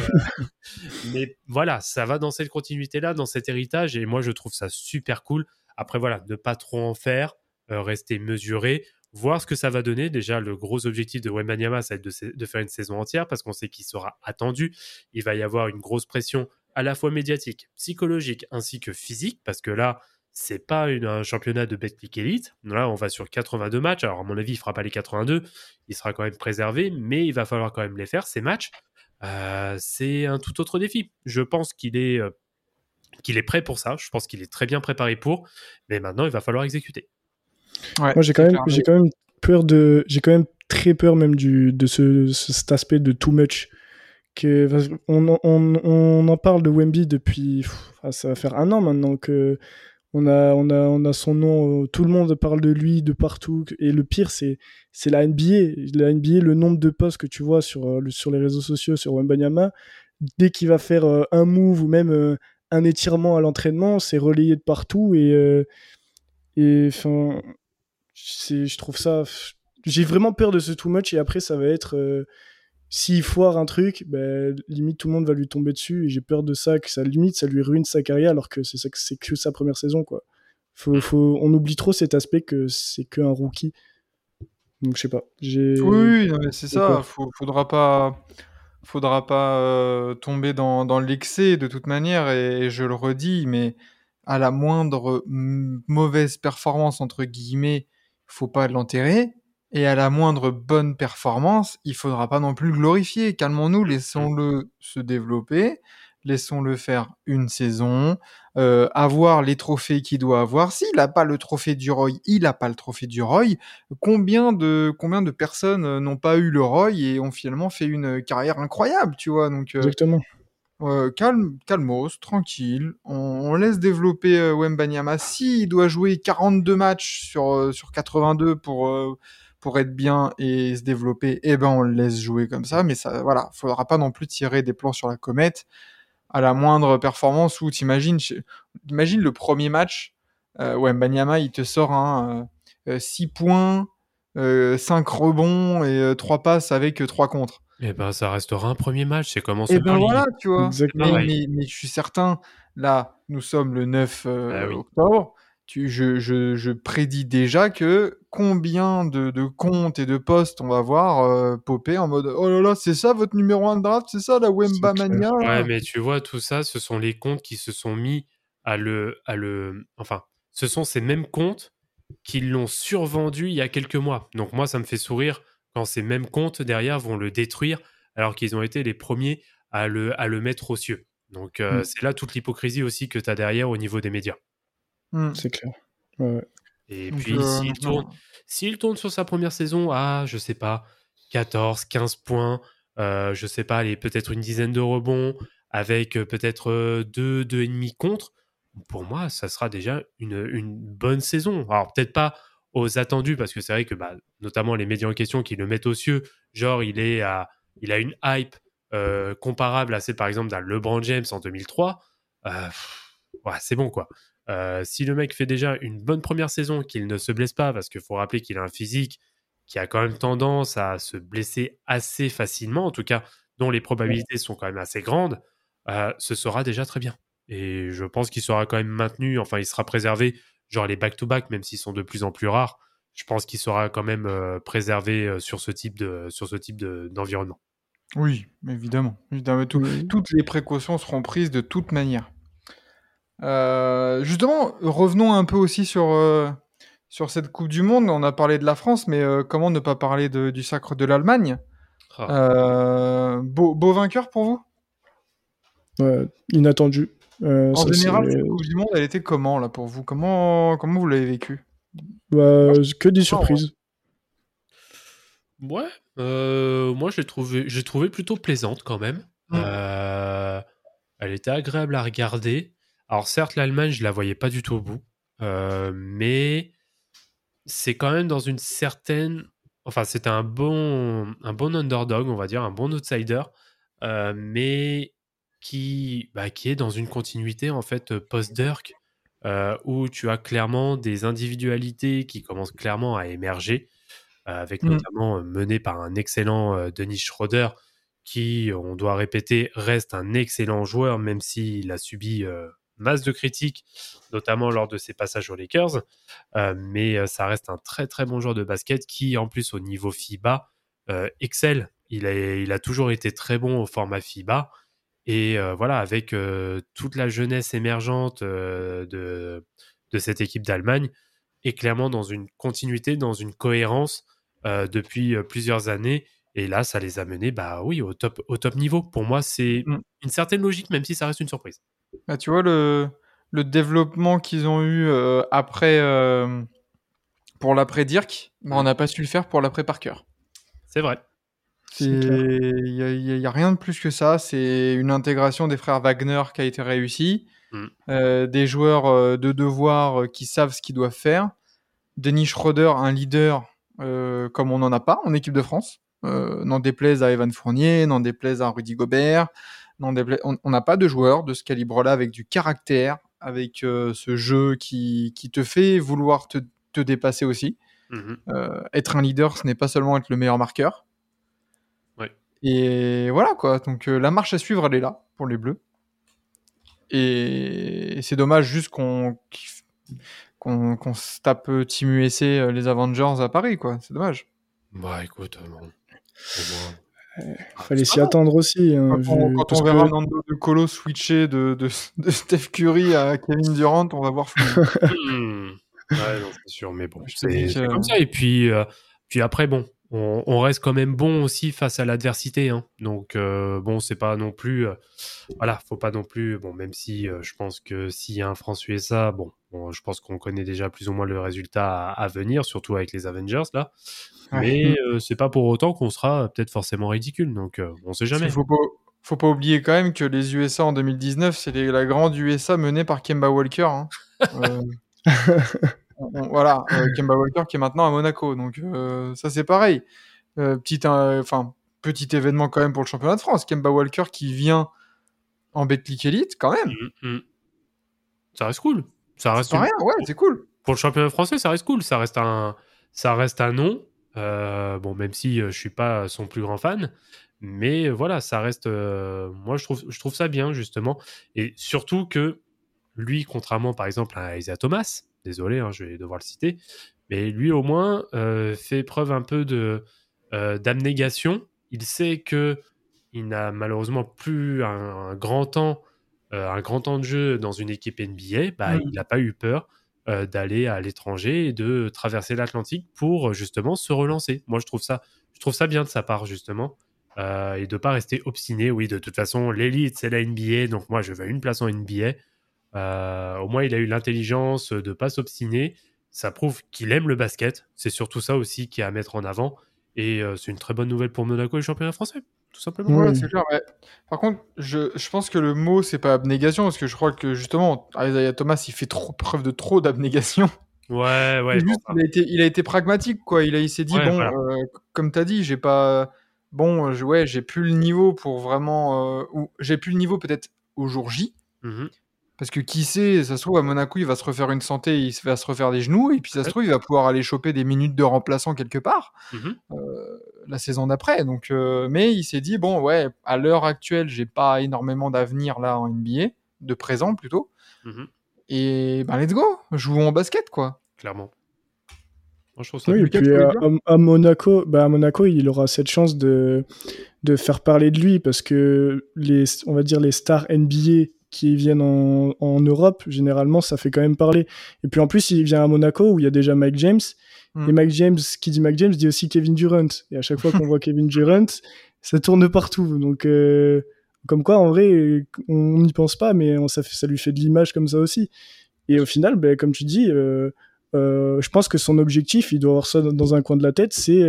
mais voilà, ça va dans cette continuité-là, dans cet héritage, et moi, je trouve ça super cool. Après, voilà, ne pas trop en faire, rester mesuré, voir ce que ça va donner. Déjà, le gros objectif de Wembanyama, ça va être de, faire une saison entière, parce qu'on sait qu'il sera attendu. Il va y avoir une grosse pression à la fois médiatique, psychologique, ainsi que physique, parce que là, c'est pas un championnat de Betclic Elite. Là, on va sur 82 matchs. Alors, à mon avis, il fera pas les 82. Il sera quand même préservé, mais il va falloir quand même les faire, ces matchs. Euh, c'est un tout autre défi. Je pense euh, qu'il est prêt pour ça. Je pense qu'il est très bien préparé pour. Mais maintenant, il va falloir exécuter. Ouais, Moi, j'ai quand même, clair. j'ai quand même peur de, j'ai quand même très peur même du, de ce, ce- cet aspect de too much. Que, on, en- on, on en parle de Wemby depuis, pff, ça va faire un an maintenant que on a, on a, on a son nom, euh, tout le monde parle de lui de partout. Et le pire, c'est, c'est la NBA. La NBA, le nombre de posts que tu vois sur, euh, sur les réseaux sociaux sur Wembanyama, dès qu'il va faire euh, un move ou même euh, un étirement à l'entraînement, c'est relayé de partout et, euh, et enfin, je trouve ça. J'ai vraiment peur de ce too much et après ça va être euh, s'il foire un truc, ben, limite tout le monde va lui tomber dessus et j'ai peur de ça que ça limite ça lui ruine sa carrière alors que c'est que que sa première saison quoi. Faut, faut, on oublie trop cet aspect que c'est qu'un rookie. Donc je sais pas. Oui, oui, c'est ça. Faut, faudra pas, faudra pas euh, tomber dans, dans l'excès de toute manière. Et, je le redis, mais à la moindre mm, mauvaise performance entre guillemets, faut pas l'enterrer. Et à la moindre bonne performance, il faudra pas non plus le glorifier. Calmons-nous, laissons-le se développer, laissons-le faire une saison, euh, avoir les trophées qu'il doit avoir. S'il n'a pas le trophée du Roy, il n'a pas le trophée du Roy combien de combien de personnes euh, n'ont pas eu le Roy et ont finalement fait une carrière incroyable, tu vois. Donc euh, Exactement. Euh, calme, calmos, tranquille. On, laisse développer euh, Wembanyama. S'il doit jouer 42 matchs sur euh, sur 82 pour euh, pour être bien et se développer, eh ben on le laisse jouer comme ça. Mais ça, voilà, faudra pas non plus tirer des plans sur la comète à la moindre performance où t'imagines, imagine le premier match, Wembanyama il te sort un 6 points, 5 rebonds et 3 passes avec 3 contre. Et ben, ça restera un premier match. C'est comme en Et Summer ben voilà, tu vois. Mais, mais- mais je suis certain, là, nous sommes le 9 euh, Ah oui. octobre. tu, je, je, je prédis déjà que combien de, de comptes et de postes on va voir euh, popper en mode oh là là, c'est ça votre numéro 1 de draft, c'est ça la Wemba. Mania Ouais, mais tu vois, tout ça, ce sont les comptes qui se sont mis à le, à le. Enfin, ce sont ces mêmes comptes qui l'ont survendu il y a quelques mois. Donc, moi, ça me fait sourire quand ces mêmes comptes derrière vont le détruire alors qu'ils ont été les premiers à le, à le mettre aux cieux. Donc, euh, Mm. c'est là toute l'hypocrisie aussi que tu as derrière au niveau des médias. Hmm. C'est clair. Ouais. Et Donc, puis, euh, s'il tourne, s'il tourne sur sa première saison à, je sais pas, 14, 15 points, euh, je sais pas, peut-être une dizaine de rebonds, avec euh, peut-être euh, deux, deux et demi contre, pour moi, ça sera déjà une, une bonne saison. Alors, peut-être pas aux attendus, parce que c'est vrai que, bah, notamment les médias en question qui le mettent aux cieux, genre, il, est à, il a une hype euh, comparable à celle, par exemple, d'un LeBron James en 2003. Euh, c'est bon, quoi. Euh, si le mec fait déjà une bonne première saison, qu'il ne se blesse pas, parce qu'il faut rappeler qu'il a un physique qui a quand même tendance à se blesser assez facilement, en tout cas dont les probabilités sont quand même assez grandes, ce sera déjà très bien. Et je pense qu'il sera quand même maintenu, enfin il sera préservé, genre les back-to-back, même s'ils sont de plus en plus rares, je pense qu'il sera quand même euh, préservé euh, sur ce type de sur ce type de- d'environnement. Oui, évidemment. évidemment tout- Oui. toutes les précautions seront prises de toute manière. Euh, justement, revenons un peu aussi sur, euh, sur cette Coupe du Monde. On a parlé de la France, mais euh, comment ne pas parler de- du sacre de l'Allemagne? Ah. Euh, beau, beau vainqueur pour vous? Ouais, inattendu. Euh, En ça, général, cette Coupe du Monde, elle était comment là pour vous? Comment, comment vous l'avez vécue bah, que des surprises. Ouais, euh, moi je l'ai trouvé, j'ai trouvé plutôt plaisante quand même. Mm. Euh, elle était agréable à regarder. Alors certes, l'Allemagne, je la voyais pas du tout au bout, euh, mais c'est quand même dans une certaine, enfin c'était un bon, un bon underdog, on va dire, un bon outsider, euh, mais qui, bah, qui est dans une continuité en fait post-Dirk, euh, où tu as clairement des individualités qui commencent clairement à émerger euh, avec Mm. notamment euh, mené par un excellent euh, Denis Schroeder, qui, on doit répéter, reste un excellent joueur, même s'il a subi euh, masse de critiques, notamment lors de ses passages aux Lakers. Euh, mais euh, ça reste un très très bon joueur de basket qui, en plus, au niveau FIBA, euh, excelle. Il a, il a toujours été très bon au format FIBA. Et euh, voilà, avec euh, toute la jeunesse émergente euh, de, de cette équipe d'Allemagne, est clairement dans une continuité, dans une cohérence depuis plusieurs années. Et là, ça les a menés, bah oui, au top, au top niveau. Pour moi, c'est Mm. une certaine logique, même si ça reste une surprise. Bah, Tu vois le, le développement qu'ils ont eu après pour l'après Dirk, bah, on n'a pas su le faire pour l'après Parker. C'est vrai. Il n'y a, rien de plus que ça. C'est une intégration des frères Wagner qui a été réussie. Mm. Euh, des joueurs euh, de devoir euh, qui savent ce qu'ils doivent faire. Denis Schroeder, un leader comme on n'en a pas en équipe de France. N'en déplaise à Evan Fournier, n'en déplaise à Rudy Gobert. on n'a pas de joueur de ce calibre-là avec du caractère, avec ce jeu qui, qui te fait vouloir te, te dépasser aussi. Mhm. Euh, être un leader, ce n'est pas seulement être le meilleur marqueur. Et voilà quoi. Donc euh, la marche à suivre, elle est là pour les Bleus. Et c'est dommage juste qu'on qu'on qu'on se tape euh, Team USA, euh, les Avengers à Paris quoi. C'est dommage. Bah écoute, bon. Au moins. Fallait s'y attendre aussi. hein, Quand on, vu- quand on verra que- Nando de Colo switcher de, de, de Steph Curry à Kevin Durant, on va voir. Hmm. Ouais, non, c'est sûr, mais bon, c'est comme ça. Et puis, euh, puis après, bon, on, on reste quand même bon aussi face à l'adversité. hein. Donc, euh, bon, c'est pas non plus. euh, voilà, faut pas non plus. Bon, même si euh, je pense que s'il y a un France-USA, bon, bon, je pense qu'on connaît déjà plus ou moins le résultat à, à venir, surtout avec les Avengers, là. Mais euh, c'est pas pour autant qu'on sera peut-être forcément ridicule. Donc, on sait jamais. Il faut pas, faut pas oublier quand même que les USA en 2019, c'est la grande USA menée par Kemba Walker. hein. On- on- voilà, euh, Kemba Walker qui est maintenant à Monaco. Donc euh, ça c'est pareil. Euh, petit, enfin, petit événement quand même pour le championnat de France. Kemba Walker qui vient en Betclic Elite quand même. Mm, mm. Ça reste cool. Ça reste une- rien, ouais, c'est cool. pour le championnat français, ça reste cool. Ça reste un, ça reste un nom. Euh, bon, même si je suis pas son plus grand fan, mais voilà, ça reste. euh, moi, je trouve, je trouve ça bien justement, et surtout que lui, contrairement par exemple à Isaiah Thomas, désolé, hein, je vais devoir le citer, mais lui au moins euh, fait preuve un peu de euh, d'abnégation. Il sait que il n'a malheureusement plus un, un grand temps, euh, un grand temps de jeu dans une équipe NBA. Bah, Mm. il n'a pas eu peur d'aller à l'étranger et de traverser l'Atlantique pour justement se relancer. Moi, je trouve ça, je trouve ça bien de sa part justement. Et de pas rester obstiné. Oui, de toute façon, l'élite, c'est la NBA, donc moi, je veux une place en NBA. Euh, au moins, il a eu l'intelligence de pas s'obstiner. Ça prouve qu'il aime le basket. C'est surtout ça aussi qui est à mettre en avant. Et euh, c'est une très bonne nouvelle pour Monaco et le championnat français, tout simplement. Ouais. Ouais, c'est clair. ouais. Par contre, je, je pense que le mot, c'est pas abnégation, parce que je crois que justement, Isaiah Thomas, il fait trop preuve de trop d'abnégation. Ouais, ouais. Juste, bon, il, a été, il a été pragmatique, quoi. Il, s'est dit, Ouais, bon, voilà. euh, comme tu as dit, j'ai pas. Bon, je- ouais, j'ai plus le niveau pour vraiment. euh, ou j'ai plus le niveau peut-être au jour J. mhm. Parce que qui sait, ça se trouve, à Monaco, il va se refaire une santé, il va se refaire des genoux, et puis ça se trouve, il va pouvoir aller choper des minutes de remplaçant quelque part Mhm. euh, la saison d'après. Donc, euh, mais il s'est dit, bon, ouais, à l'heure actuelle, j'ai pas énormément d'avenir là en NBA, de présent plutôt. Mhm. Et ben, let's go, jouons en basket, quoi. Clairement. Moi, je trouve ça Oui, et puis dire à- à Monaco, bah à Monaco, il aura cette chance de, de faire parler de lui parce que les, on va dire les stars NBA qui viennent en, en Europe, généralement, ça fait quand même parler. Et puis en plus, il vient à Monaco où il y a déjà Mike James. Mm. Et Mike James, qui dit Mike James, dit aussi Kevin Durant. Et à chaque fois qu'on voit Kevin Durant, ça tourne partout. Donc, euh, comme quoi, en vrai, on n'y pense pas, mais on, ça, fait- ça lui fait de l'image comme ça aussi. Et au final, ben, comme tu dis, euh, euh, je pense que son objectif, il doit avoir ça dans- un coin de la tête, c'est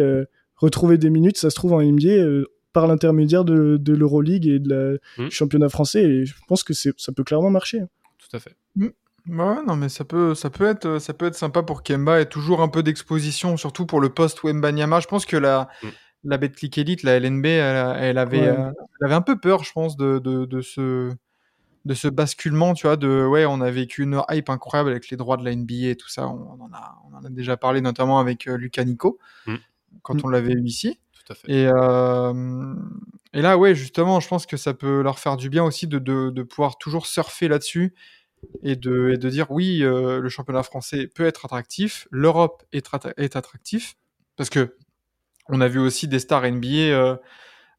retrouver des minutes, ça se trouve en NBA, par l'intermédiaire de, de l'Euroleague et de la, du championnat français. Et je pense que c'est- ça peut clairement marcher. tout à fait. Ouais, non, mais ça peut, ça peut être, ça peut être sympa pour Kemba et toujours un peu d'exposition, surtout pour le poste Wembanyama. Je pense que la, Mm. la Betclic Elite, la LNB, elle, elle avait, Ouais. euh, elle avait un peu peur, je pense, de, de, de ce, de ce basculement, tu vois, de, ouais, on a vécu une hype incroyable avec les droits de la NBA et tout ça. On, en a, on en a déjà parlé notamment avec euh, Lucas Nico, Mm. quand Mm. on l'avait eu ici. Euh, et là, ouais, justement, je pense que ça peut leur faire du bien aussi de, de, de pouvoir toujours surfer là-dessus et de, et de dire oui, euh, le championnat français peut être attractif, l'Europe est, est attractif, parce que on a vu aussi des stars NBA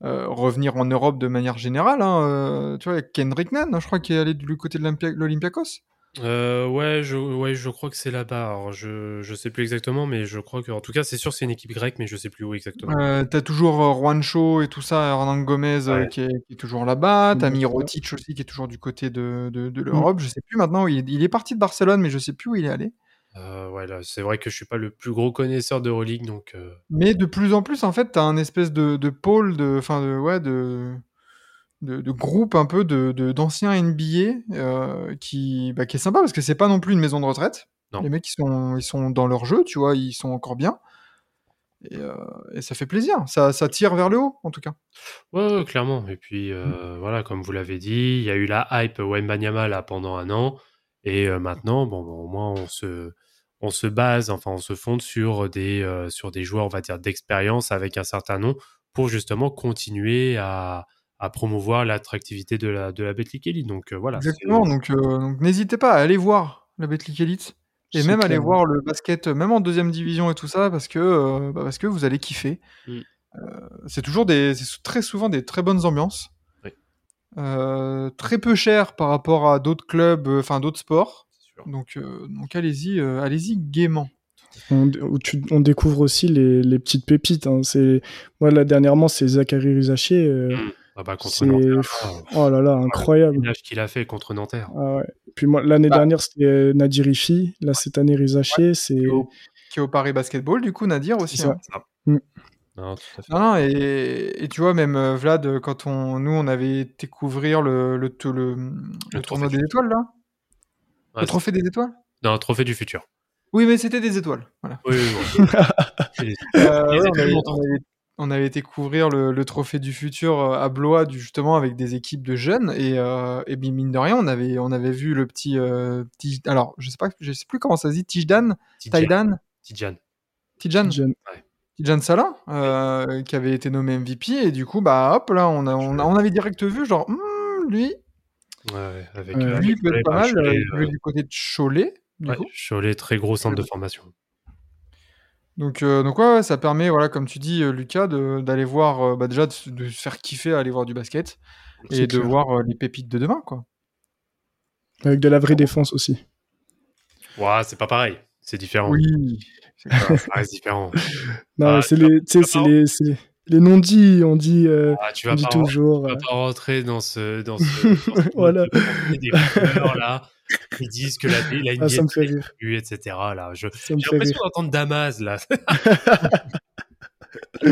euh, revenir en Europe de manière générale. Hein, tu vois, Kendrick Nunn, hein, je crois qu'il est allé du côté de l'Olympia- l'Olympiakos. Euh, ouais, je, ouais, je crois que c'est là-bas. Alors, je, je sais plus exactement, mais je crois que, en tout cas, c'est sûr, c'est une équipe grecque, mais je sais plus où exactement. Euh, T'as toujours euh, Juancho et tout ça, Hernan Gomez euh, Ouais. qui, est, qui est toujours là-bas. T'as Mhm. Mirotic aussi qui est toujours du côté de, de, de l'Europe. Je sais plus maintenant où il est, il est parti de Barcelone, mais je sais plus où il est allé. Euh, ouais, là, c'est vrai que je suis pas le plus gros connaisseur d'Euroleague, donc. euh, Mais de plus en plus, en fait, t'as un espèce de, de pôle, de, enfin, de, ouais, de, de, de groupe un peu de, d'anciens NBA euh, qui, bah, qui est sympa parce que c'est pas non plus une maison de retraite. Non. Les mecs, ils sont, ils sont dans leur jeu, tu vois, ils sont encore bien. Et, euh, et ça fait plaisir. Ça, ça tire vers le haut, en tout cas. Ouais, ouais, clairement. Et puis, euh, voilà, comme vous l'avez dit, il y a eu la hype Wembanyama là pendant un an. Et maintenant, bon, bon, au moins, on se, on se base, enfin, on se fonde sur des, sur des joueurs, on va dire, d'expérience avec un certain nom pour justement continuer à, à promouvoir l'attractivité de la, de la Betclic Elite. Donc, euh, voilà. Exactement. Donc, euh, donc n'hésitez pas à aller voir la Betclic Elite. Et même aller voir le basket, même en deuxième division et tout ça, parce que, euh, bah, parce que vous allez kiffer. Mm. Euh, c'est toujours des, très souvent des très bonnes ambiances. Oui. Euh, très peu cher par rapport à d'autres clubs, euh, enfin d'autres sports. Donc, euh, donc allez-y, euh, allez-y gaiement. On, où tu- on découvre aussi les, les petites pépites. hein. C'est moi là dernièrement, c'est Zachary Rizaché. Euh. Ah bah, contre c'est Nanterre, là, oh là là, incroyable. l'âge qu'il a fait contre Nanterre. Ah ouais. Puis moi l'année Bah. dernière c'était euh, Nadir Ifi. Là cette année Rizaché, c'est Qui est au- Paris Basketball, du coup, Nadir aussi. C'est ça. hein. Non, tout à fait. Non, non, et, et tu vois, même euh, Vlad, euh, quand on, nous, on avait été couvrir le, le, le, le, le tournoi des étoiles, là Ouais, Le trophée des étoiles? Non, un trophée du futur. Oui, mais c'était des étoiles. Voilà. Oui, oui, oui. Euh, Les ouais, on, étoiles avait, montantes. on avait- on avait été couvrir le, le trophée du futur euh, à Blois, du, justement, avec des équipes de jeunes. Et, euh, et bien, mine de rien, on avait, on avait vu le petit. euh, Tij- alors, je sais, pas, je sais plus comment ça se dit, Tijdan Tidjan. Tijan jeune. Tijan Salah, euh, qui avait été nommé MVP. Et du coup, bah hop, là, on, a, on, a- on avait direct vu, genre, Hmm, lui, Ouais, ouais, avec, euh, lui, avec il peut être pas mal. Cholet, euh, euh, du côté de Cholet. du Ouais, coup. Cholet, très gros centre de formation. Donc, euh, donc ouais, ouais, ça permet, voilà, comme tu dis, euh, Lucas, de- d'aller voir, euh, bah, déjà de, se- de se faire kiffer à aller voir du basket et de clair. voir euh, les pépites de demain, quoi. Avec de la vraie défense aussi. Ouah, c'est pas pareil. C'est différent. Oui. c'est clair. Ça reste différent. Non, Ah, c'est les, les, c'est les, non-dits. On dit, euh, Ah, tu on vas dit pas, toujours. tu euh, vas pas rentrer dans ce. Dans ce, dans ce Voilà. des fleurs, là. Ils disent que la, la NBA Ah, ça me fait rire. plus, etc. Là. Je, Ça me j'ai l'impression d'entendre Damas, là.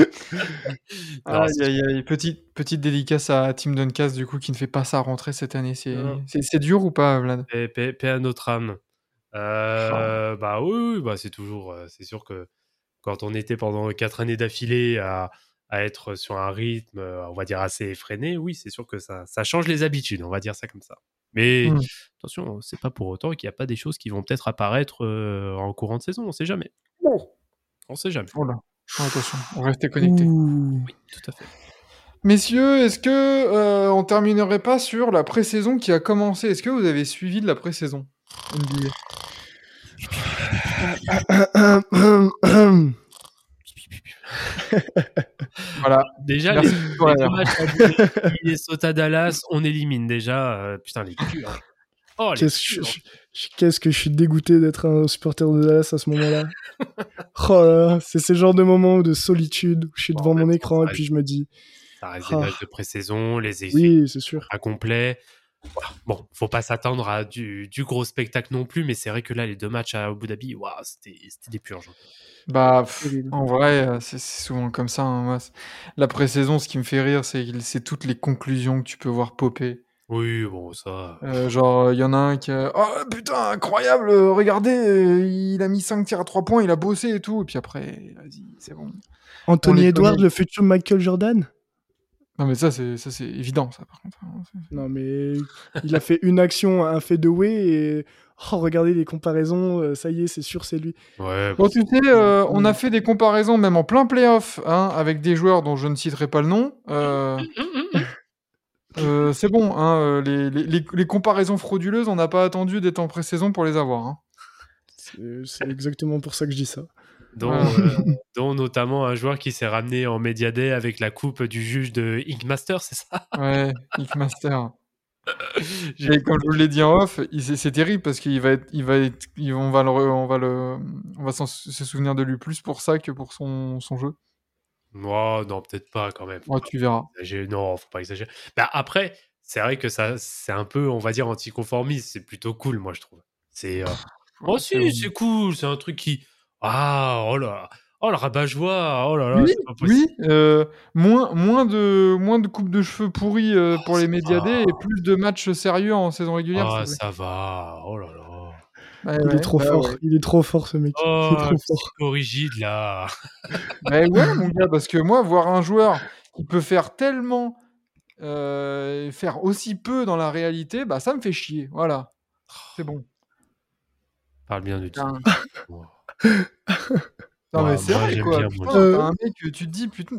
Non, Aïe, c'est- aïe, aïe. Petite, petite dédicace à Tim Duncas, du coup, qui ne fait pas sa rentrée cette année. C'est c'est- c'est dur ou pas, Vlad? Paix, paix- paix à notre âme. Euh, Bah oui, oui, bah c'est toujours. euh, C'est sûr que quand on était pendant quatre années d'affilée à, à être sur un rythme, on va dire, assez effréné, oui, c'est sûr que ça, ça change les habitudes, on va dire ça comme ça. Mais Mm. attention, c'est pas pour autant qu'il n'y a pas des choses qui vont peut-être apparaître euh, en courant de saison, on sait jamais. On sait jamais. Oh là. Attention, restez connectés. Ouh. Oui, tout à fait. Messieurs, est-ce que euh, on terminerait pas sur la pré-saison qui a commencé? Est-ce que vous avez suivi de la pré-saison Voilà. Déjà, Merci les, pour les la- deux matchs à Minnesota Dallas, on élimine déjà. euh, putain, les culs. hein. Oh, Qu'est-ce que hein. je, qu'est-ce que je suis dégoûté d'être un supporter de Dallas à ce moment-là. oh là là, c'est ce genre de moment de solitude où je suis Bon, devant mon écran et puis je me dis, Ça reste des Ah. matchs de pré-saison, les effets oui, c'est sûr. pas complets. Voilà. Bon, faut pas s'attendre à du, du gros spectacle non plus, mais c'est vrai que là, les deux matchs à Abu Dhabi, waouh, c'était des purges. Bah, pff, en vrai, euh, c'est souvent comme ça. hein, moi, la pré-saison, ce qui me fait rire, c'est toutes les conclusions que tu peux voir popper. Oui, bon, ça. Euh, genre, il y en a un qui a... Oh putain, incroyable, euh, regardez, euh, il a mis 5 tirs à 3 points, il a bossé et tout. Et puis après, vas-y, c'est bon. Anthony Edwards, le futur Michael Jordan? Non, mais ça, c'est ça, c'est évident, ça, par contre. hein, Non, mais il a fait une action, un fait de way et oh, regardez les comparaisons, euh, ça y est, c'est sûr, c'est lui. Ouais, Bon, tu sais, euh, on a fait des comparaisons, même en plein playoff, hein, avec des joueurs dont je ne citerai pas le nom. Euh, euh, c'est bon, hein, les, les- les- les comparaisons frauduleuses, on n'a pas attendu d'être en pré-saison pour les avoir. hein. C'est c'est exactement pour ça que je dis ça. Dont, Voilà. euh, dont notamment un joueur qui s'est ramené en Media Day avec la coupe du juge de Ink Master, c'est ça? Ouais, Nick Master. J'ai- Et comme je vous l'ai dit en off, c'est terrible parce qu'il va être, il va être, on va le, on va le, on va se souvenir de lui plus pour ça que pour son, son jeu. Oh, non, peut-être pas quand même. Ouais, tu verras. Non, faut pas exagérer. Bah, après, c'est vrai que ça, c'est un peu, on va dire, anticonformiste. C'est plutôt cool, moi, je trouve. C'est. euh, Oh, si, c'est cool. C'est un truc qui. Ah, oh là. Oh, le rabat-joie. Oh là là. Oui, c'est pas possible. oui, euh, moins, moins de, moins de coupes de cheveux pourries euh, Oh, pour les médiadés et plus de matchs sérieux en saison régulière. Ah, ça va. Oh là là. Il ouais, est trop bah fort, ouais. il est trop fort ce mec. Oh, il est trop fort. rigide, là. Bah ouais, mon gars, parce que moi, voir un joueur qui peut faire tellement, euh, faire aussi peu dans la réalité, bah ça me fait chier. Voilà, c'est bon. Parle bien de Putain. Non, mais c'est vrai, quoi. Putain, Euh. un mec, tu te dis, putain,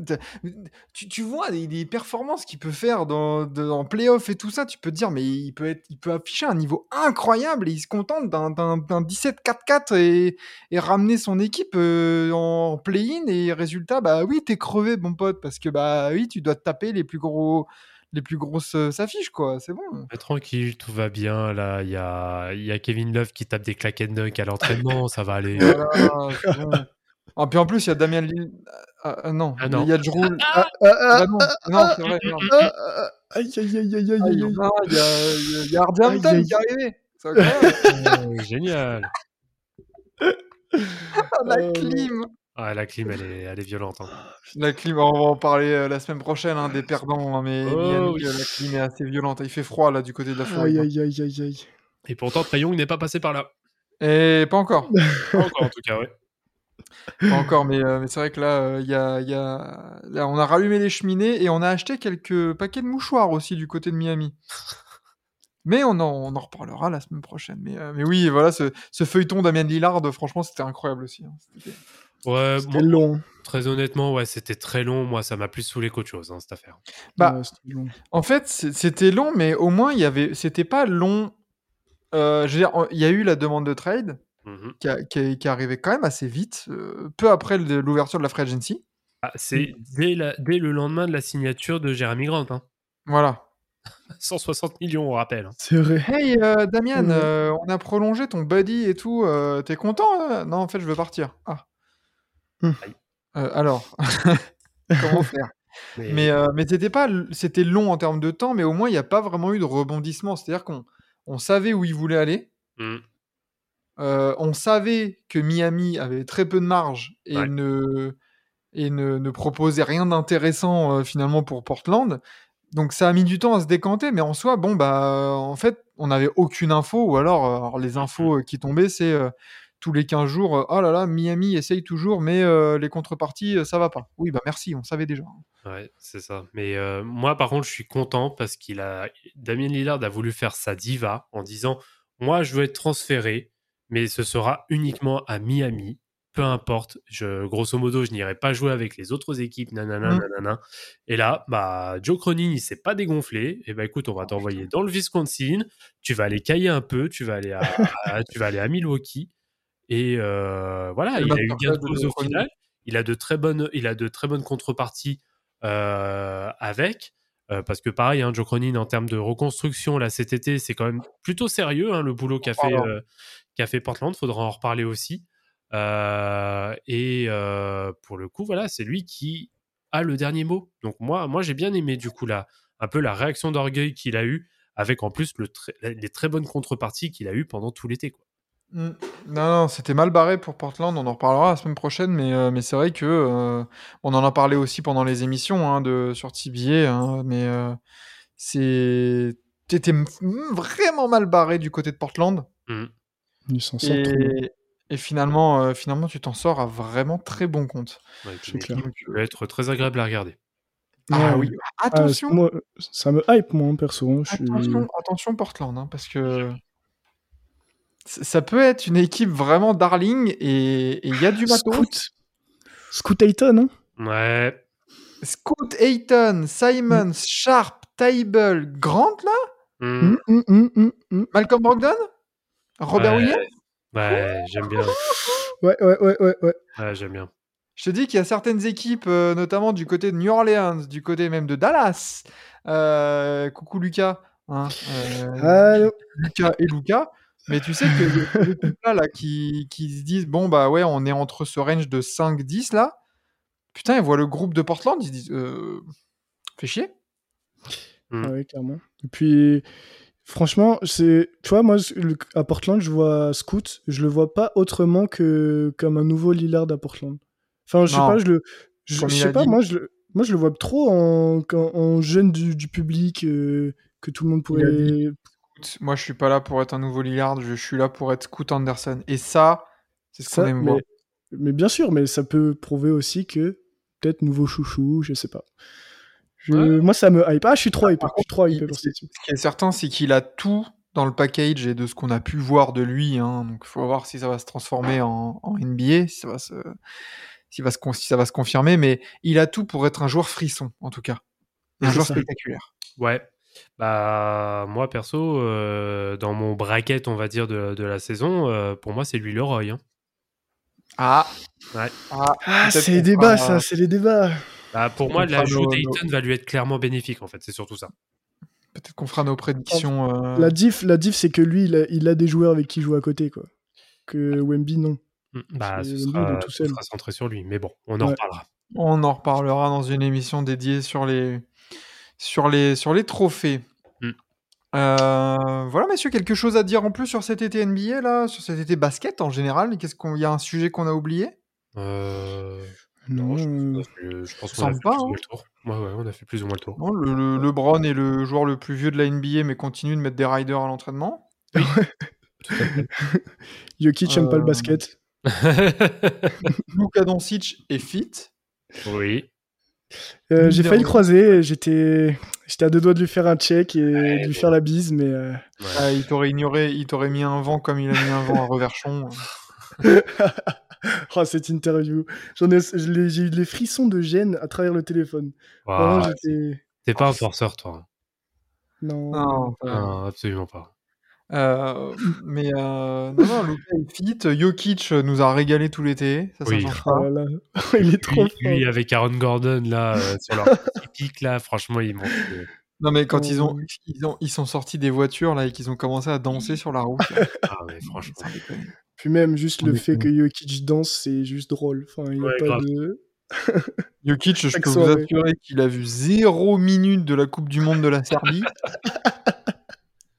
tu, tu vois les, les performances qu'il peut faire dans, de- en playoff et tout ça, tu peux te dire, mais il peut, être, il peut afficher un niveau incroyable et il se contente d'un, d'un, d'un 17-4-4 et, et ramener son équipe euh, en play-in et résultat, bah oui, t'es crevé, mon pote, parce que bah oui, tu dois te taper les plus gros les plus grosses euh, affiches, quoi, c'est bon. Mais tranquille, tout va bien. Là, il y a, il y a Kevin Love qui tape des claquettes dunk à l'entraînement. ça va aller. Voilà, bon. Ah, puis en plus, il y a Damien Lille. Ah, ah, non, Ah, non. il y a Drew. Ah, ah, ah, Ah, non, non, c'est vrai, merde. ah, ah, Aïe, aïe, aïe, aïe, aïe, Ah, il y aïe. en a, il y a, il y a- il y a Hardy Aïe, Hampton aïe. qui est arrivé. C'est incroyable. Oh, génial. la Euh, clim. Ah, la clim, elle est, elle est violente. hein. La clim, on va en parler euh, la semaine prochaine, hein, des perdants. hein, mais Oh, Miami, oui. euh, la clim est assez violente. Il fait froid là du côté de la Aïe, Floride. aïe, aïe, aïe, aïe. Et pourtant, Trae Young n'est pas passé par là. Et pas encore. Pas encore, en tout cas, ouais. Pas encore, mais, euh, mais c'est vrai que là, euh, il y a, il y a- là, on a rallumé les cheminées et on a acheté quelques paquets de mouchoirs aussi du côté de Miami. Mais on en, on en reparlera la semaine prochaine. Mais, euh, mais oui, voilà, ce, ce feuilleton Damien Lillard, franchement, c'était incroyable aussi. hein. C'était- Ouais, C'était long. très honnêtement, ouais, c'était très long. Moi, ça m'a plus saoulé qu'autre chose, hein, cette affaire. Bah, Ouais, c'était long. En fait, c'était long, mais au moins, il y avait, c'était pas long euh, je veux dire, il y a eu la demande de trade Mhm. qui, a- qui est, qui est arrivée quand même assez vite, euh, peu après l'ouverture de la free agency. Ah, c'est dès, la- dès le lendemain de la signature de Jeremy Grant. hein. Voilà. 160 millions, on rappelle. hein. C'est vrai. Hey euh, Damian, Ouais. euh, on a prolongé ton buddy et tout. euh, T'es content hein? Non, en fait, je veux partir. Ah. Hmm. Euh, alors, comment faire? Mais, Mais, euh, mais c'était pas, c'était long en termes de temps, mais au moins il n'y a pas vraiment eu de rebondissement. C'est-à-dire qu'on on savait où il voulait aller. Mhm. Euh, on savait que Miami avait très peu de marge et Ouais. ne et ne, ne proposait rien d'intéressant euh, finalement pour Portland. Donc ça a mis du temps à se décanter, mais en soi, bon bah en fait, on n'avait aucune info ou alors, alors les infos euh, qui tombaient, c'est tous les 15 jours, euh, oh là là, Miami essaye toujours, mais euh, les contreparties, euh, ça va pas. Oui, bah merci, on savait déjà. Ouais, c'est ça. Mais euh, moi, par contre, je suis content parce qu'il a. Damien Lillard a voulu faire sa diva en disant Moi, je veux être transféré, mais ce sera uniquement à Miami. Peu importe. Je, grosso modo, je n'irai pas jouer avec les autres équipes. Nanana, nanana. Et là, bah, Joe Cronin, il s'est pas dégonflé. Et bah, écoute, on va t'envoyer dans le Wisconsin. Tu vas aller cailler un peu. Tu vas aller à, à- tu vas aller à Milwaukee. Et euh, voilà, il a eu gain de cause au final. Il a de très bonnes, il a de très bonnes contreparties euh, avec. Euh, parce que pareil, hein, Joe Cronin, en termes de reconstruction, là, cet été, c'est quand même plutôt sérieux, hein, le boulot qu'a fait, qu'a fait Portland. Faudra en reparler aussi. Et pour le coup, voilà, c'est lui qui a le dernier mot. Donc moi, moi j'ai bien aimé du coup là, un peu la réaction d'orgueil qu'il a eu, avec en plus le très- les très bonnes contreparties qu'il a eu pendant tout l'été. quoi. Non, non, c'était mal barré pour Portland, on en reparlera la semaine prochaine, mais, euh, mais c'est vrai que euh, on en a parlé aussi pendant les émissions hein, de, sur TBA, hein, mais euh, c'est t'étais vraiment mal barré du côté de Portland Ils s'en sortent trop bien. et, et finalement, euh, finalement tu t'en sors à vraiment très bon compte. Ouais, C'est clair. qui peut être très agréable à regarder. Ah Ouais. oui, Ah, attention, moi, ça me hype, moi, hein, perso. hein, je suis- attention, Portland, hein, parce que ça peut être une équipe vraiment darling et il y a du matos. Scoot. Scoot Ayton, hein Ouais. Scoot Ayton, Simons, Sharp, Table, Grant là? Hum, hum. Malcolm Brogdon? Robert Ouais. Williams? Ouais, j'aime bien. Ouais, ouais, ouais, ouais, ouais. Ouais, j'aime bien. Je te dis qu'il y a certaines équipes, euh, notamment du côté de New Orleans, du côté même de Dallas. euh, coucou Lucas. hein, euh, Allô Lucas et Lucas. Mais tu sais que les là, là qui, qui se disent bon bah ouais on est entre ce range de 5-10 là. Putain ils voient le groupe de Portland ils se disent euh, fait chier. Mm. Ouais, clairement. Et puis, franchement, c'est, tu vois, moi, à Portland, je vois Scoot, je le vois pas autrement que comme un nouveau Lillard à Portland. Enfin, je sais Non. pas, je le, je, sais pas, dit. moi, je le, moi, je le vois trop en, en, en jeune du, du public euh, que tout le monde Il Moi je suis pas là pour être un nouveau Lillard, je suis là pour être Scoot Anderson. Et ça, c'est ce qu'on Ça, aime voir. mais, mais bien sûr, mais ça peut prouver aussi que peut-être nouveau chouchou, je sais pas. Je, Ouais. Moi, ça me hype. Ah, je suis trop hypé. Par Je suis trop il- équipe. Ce qui est certain, c'est qu'il a tout dans le package et de ce qu'on a pu voir de lui. Hein. Donc, il faut voir si ça va se transformer en, en NBA, si ça, va se, si, va se, con- si ça va se confirmer. Mais il a tout pour être un joueur frisson, en tout cas. Un joueur ça. spectaculaire. Ouais. Bah, moi, perso, euh, dans mon bracket, on va dire, de, de la saison, euh, pour moi, c'est lui le Roy. hein. Ah, Ouais. ah, Ah, c'est les débats, ça, c'est les débats. Bah, pour moi, l'ajout nos- d'Ayton va lui être clairement bénéfique, en fait. C'est surtout ça. Peut-être qu'on fera nos prédictions. euh, La diff, la diff c'est que lui, il a, il a des joueurs avec qui jouer à côté, quoi. Que Wemby, non. Mm. Bah, C'est- ce il sera, tout ce seul. sera centré sur lui. Mais bon, on en Ouais. reparlera. On en reparlera dans une émission dédiée sur les, sur les, sur les trophées. Mm. Euh, voilà, messieurs, quelque chose à dire en plus sur cet été NBA, là, sur cet été basket en général? Qu'est-ce qu'on, il y a un sujet qu'on a oublié? Euh, Non, non, je, euh, pense pense qu'on a fait pas, plus ou hein. moins le tour. Ouais, ouais, on a fait plus ou moins le tour. Non, le, le- LeBron est le joueur le plus vieux de la NBA, mais continue de mettre des riders à l'entraînement. Fait. Jokic aime pas le Euh, basket. Luka Doncic est fit. oui. Euh, j'ai failli le croiser, j'étais, j'étais à deux doigts de lui faire un check et Ouais, de lui faire la bise, mais euh, Ouais. Ah, il t'aurait ignoré, il t'aurait mis un vent comme il a mis un vent à Reverchon. oh, cette interview, j'en ai, j'ai eu les frissons de gêne à travers le téléphone. Vraiment, Ouah, j'étais, T'es pas un forceur, toi. non. Non, Non, absolument pas. Euh, mais euh, non, non, Luka est fit. Jokic nous a régalé tout l'été. Ça, ça change Oh pas. Il est trop Lui, fort. lui avec Aaron Gordon, là, euh, sur leur petit pic, là, franchement, ils montrent. que- Non, mais quand ils, ont, Oh. ils, ont, ils sont sortis des voitures là, et qu'ils ont commencé à danser sur la route. Ah, mais franchement. Puis même juste le fait que Jokic danse, c'est juste drôle. Enfin, il n'y a Ouais, pas grave. de. Jokic, je peux vous assurer qu'il a vu zéro minute de la Coupe du Monde de la Serbie.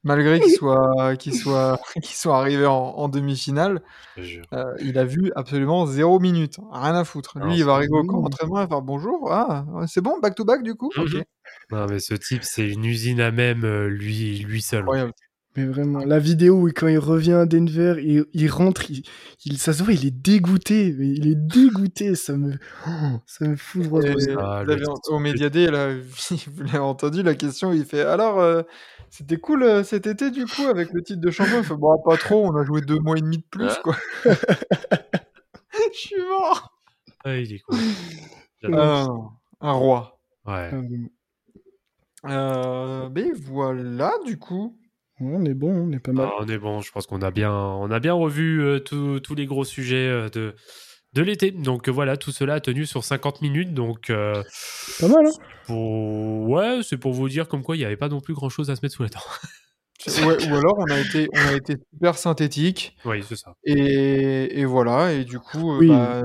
Malgré qu'il soit, qu'il soit, qu'il soit arrivé en, en demi-finale, euh, il a vu absolument zéro minute. Rien à foutre. Lui, Non, il va arriver au camp d'entraînement et faire bonjour. Ah, c'est bon, back to back du coup? Mhm. Non, mais ce type, c'est une usine à même, euh, lui, lui seul. Incroyable. Mais vraiment, la vidéo où quand il revient à Denver, il, il rentre, il, il- ça se voit, il est dégoûté. Mais il est dégoûté, ça me, oh, ça me fout droit Et Ah, le au Médiadé, là, vous l'avez entendu la question, il fait alors euh, c'était cool euh, cet été du coup avec le titre de champion? Il fait bon pas trop, on a joué deux mois et demi de plus quoi. Je suis mort. Ah, il est cool. J'adore. non, non, un roi. Ouais. Ah. Euh, mais voilà du coup. On est bon, on est pas mal. Ah, on est bon, je pense qu'on a bien, on a bien revu euh, tous tous les gros sujets euh, de, de l'été. Donc euh, voilà, tout cela a tenu sur 50 minutes. Donc, euh, Pas mal, hein pour... ouais, c'est pour vous dire comme quoi il n'y avait pas non plus grand chose à se mettre sous la dent. Ouais, ou alors on a été on a été super synthétique oui, c'est ça. et, et voilà et du coup euh, Oui. bah,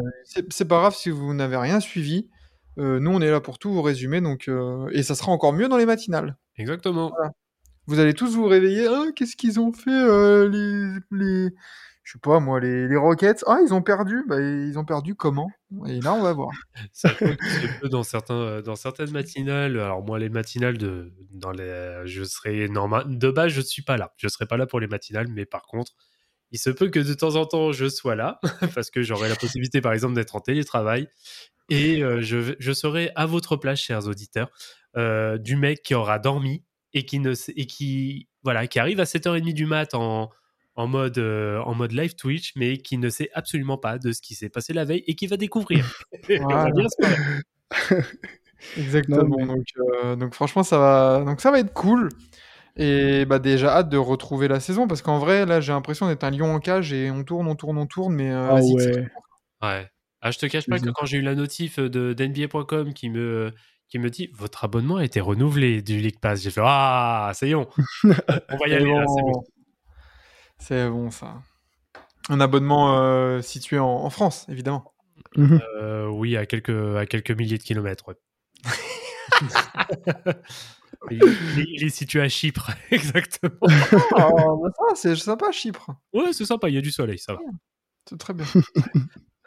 c'est pas grave si vous n'avez rien suivi. Euh, nous on est là pour tout vous résumer donc euh, et ça sera encore mieux dans les matinales. Exactement. Vous allez tous vous réveiller. Ah, qu'est-ce qu'ils ont fait euh, les, les, je sais pas moi, les, les. Ah, ils ont perdu. Bah, ils ont perdu comment? Et là, on va voir. Ça dans, euh, dans certaines matinales. Alors moi, les matinales, de, dans les, je serai normal. De base, je ne suis pas là. Je serai pas là pour les matinales, mais par contre, il se peut que de temps en temps, je sois là, parce que j'aurai la possibilité, par exemple, d'être en télétravail. Et euh, je, serai à votre place, chers auditeurs, du mec qui aura dormi et qui, ne, et qui, voilà, qui arrive à 7h30 du mat en, en, mode, euh, en mode live Twitch, mais qui ne sait absolument pas de ce qui s'est passé la veille et qui va découvrir. Voilà. Exactement. Non, mais- donc, euh, donc franchement, ça va, donc ça va être cool. Et bah déjà hâte de retrouver la saison parce qu'en vrai, là, j'ai l'impression d'être un lion en cage et on tourne, on tourne, on tourne, mais euh, Ah vas-y, ouais. c'est- Ouais. Ah, je te cache pas que quand j'ai eu la notif de d'NBA.com qui me qui me dit votre abonnement a été renouvelé du League Pass, j'ai fait ah c'est bon, on va y aller c'est bon. bon. C'est bon ça. Un abonnement euh, situé en, en France, évidemment. Mhm. Euh, oui, à quelques à quelques milliers de kilomètres. ouais. il, il- il est situé à Chypre, exactement. Ah, ça, c'est sympa, Chypre. Ouais, c'est sympa, il y a du soleil, ça va. C'est très bien.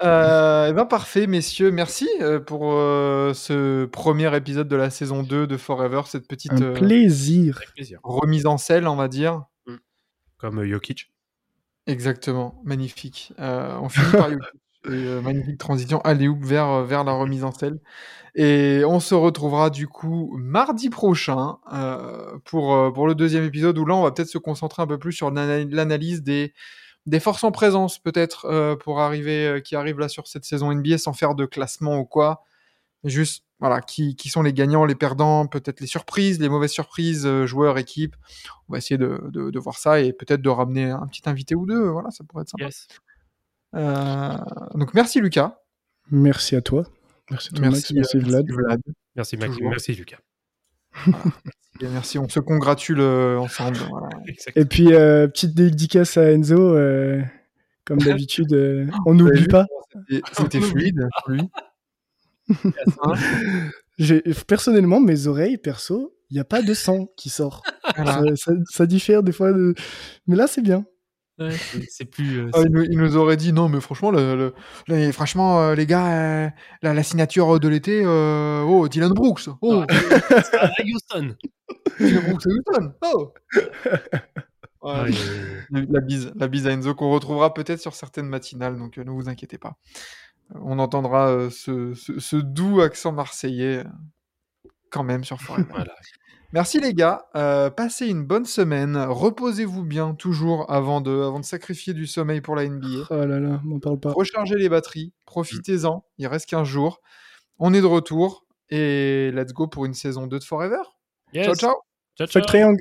Euh, eh ben parfait, messieurs. Merci euh, pour euh, ce premier épisode de la saison 2 de Forever, cette petite Un euh, plaisir. Remise en selle, on va dire. Comme euh, Jokic. Exactement, magnifique. Euh, on finit par Jokic. Et, euh, magnifique transition, allez vers, vers la remise en selle. Et on se retrouvera du coup mardi prochain euh, pour, pour le deuxième épisode où là on va peut-être se concentrer un peu plus sur l'ana- l'analyse des, des forces en présence peut-être euh, pour arriver euh, qui arrivent là sur cette saison NBA sans faire de classement ou quoi. Juste voilà qui, qui sont les gagnants, les perdants, peut-être les surprises, les mauvaises surprises, euh, joueurs, équipes. On va essayer de, de, de voir ça et peut-être de ramener un petit invité ou deux. Voilà, ça pourrait être sympa. Yes. Euh, donc merci Lucas. Merci à toi. Merci à toi, Max. Merci Vlad. Vlad. Merci Maxime, merci Lucas. Et merci, on se congratule euh, ensemble. voilà. Et puis, euh, petite dédicace à Enzo. euh, comme d'habitude, euh, on n'oublie vu pas. C'était fluide lui. Personnellement, mes oreilles, perso, il n'y a pas de sang qui sort. Voilà. Ça, ça- ça diffère des fois. De... Mais là, c'est bien. Ouais, c'est- c'est plus. euh, Ah, il, nous, il nous aurait dit non, mais franchement, le, le- le- franchement, euh, les gars, euh, la, la signature de l'été, euh, oh, Dylan Brooks, oh, Houston. Dylan Brooks et Houston, oh. Ouais, Ah, la, bise, la bise à Enzo qu'on retrouvera peut-être sur certaines matinales, donc euh, ne vous inquiétez pas. On entendra euh, ce, ce- ce doux accent marseillais quand même sur Forever. Voilà. Merci les gars, euh, passez une bonne semaine, reposez-vous bien toujours avant de, avant de sacrifier du sommeil pour la NBA. Oh là là, m'en parle pas. Rechargez les batteries, profitez-en, il reste 15 jours. On est de retour et let's go pour une saison 2 de Forever. Yes. Ciao ciao Ciao, Fuck ciao. triangle.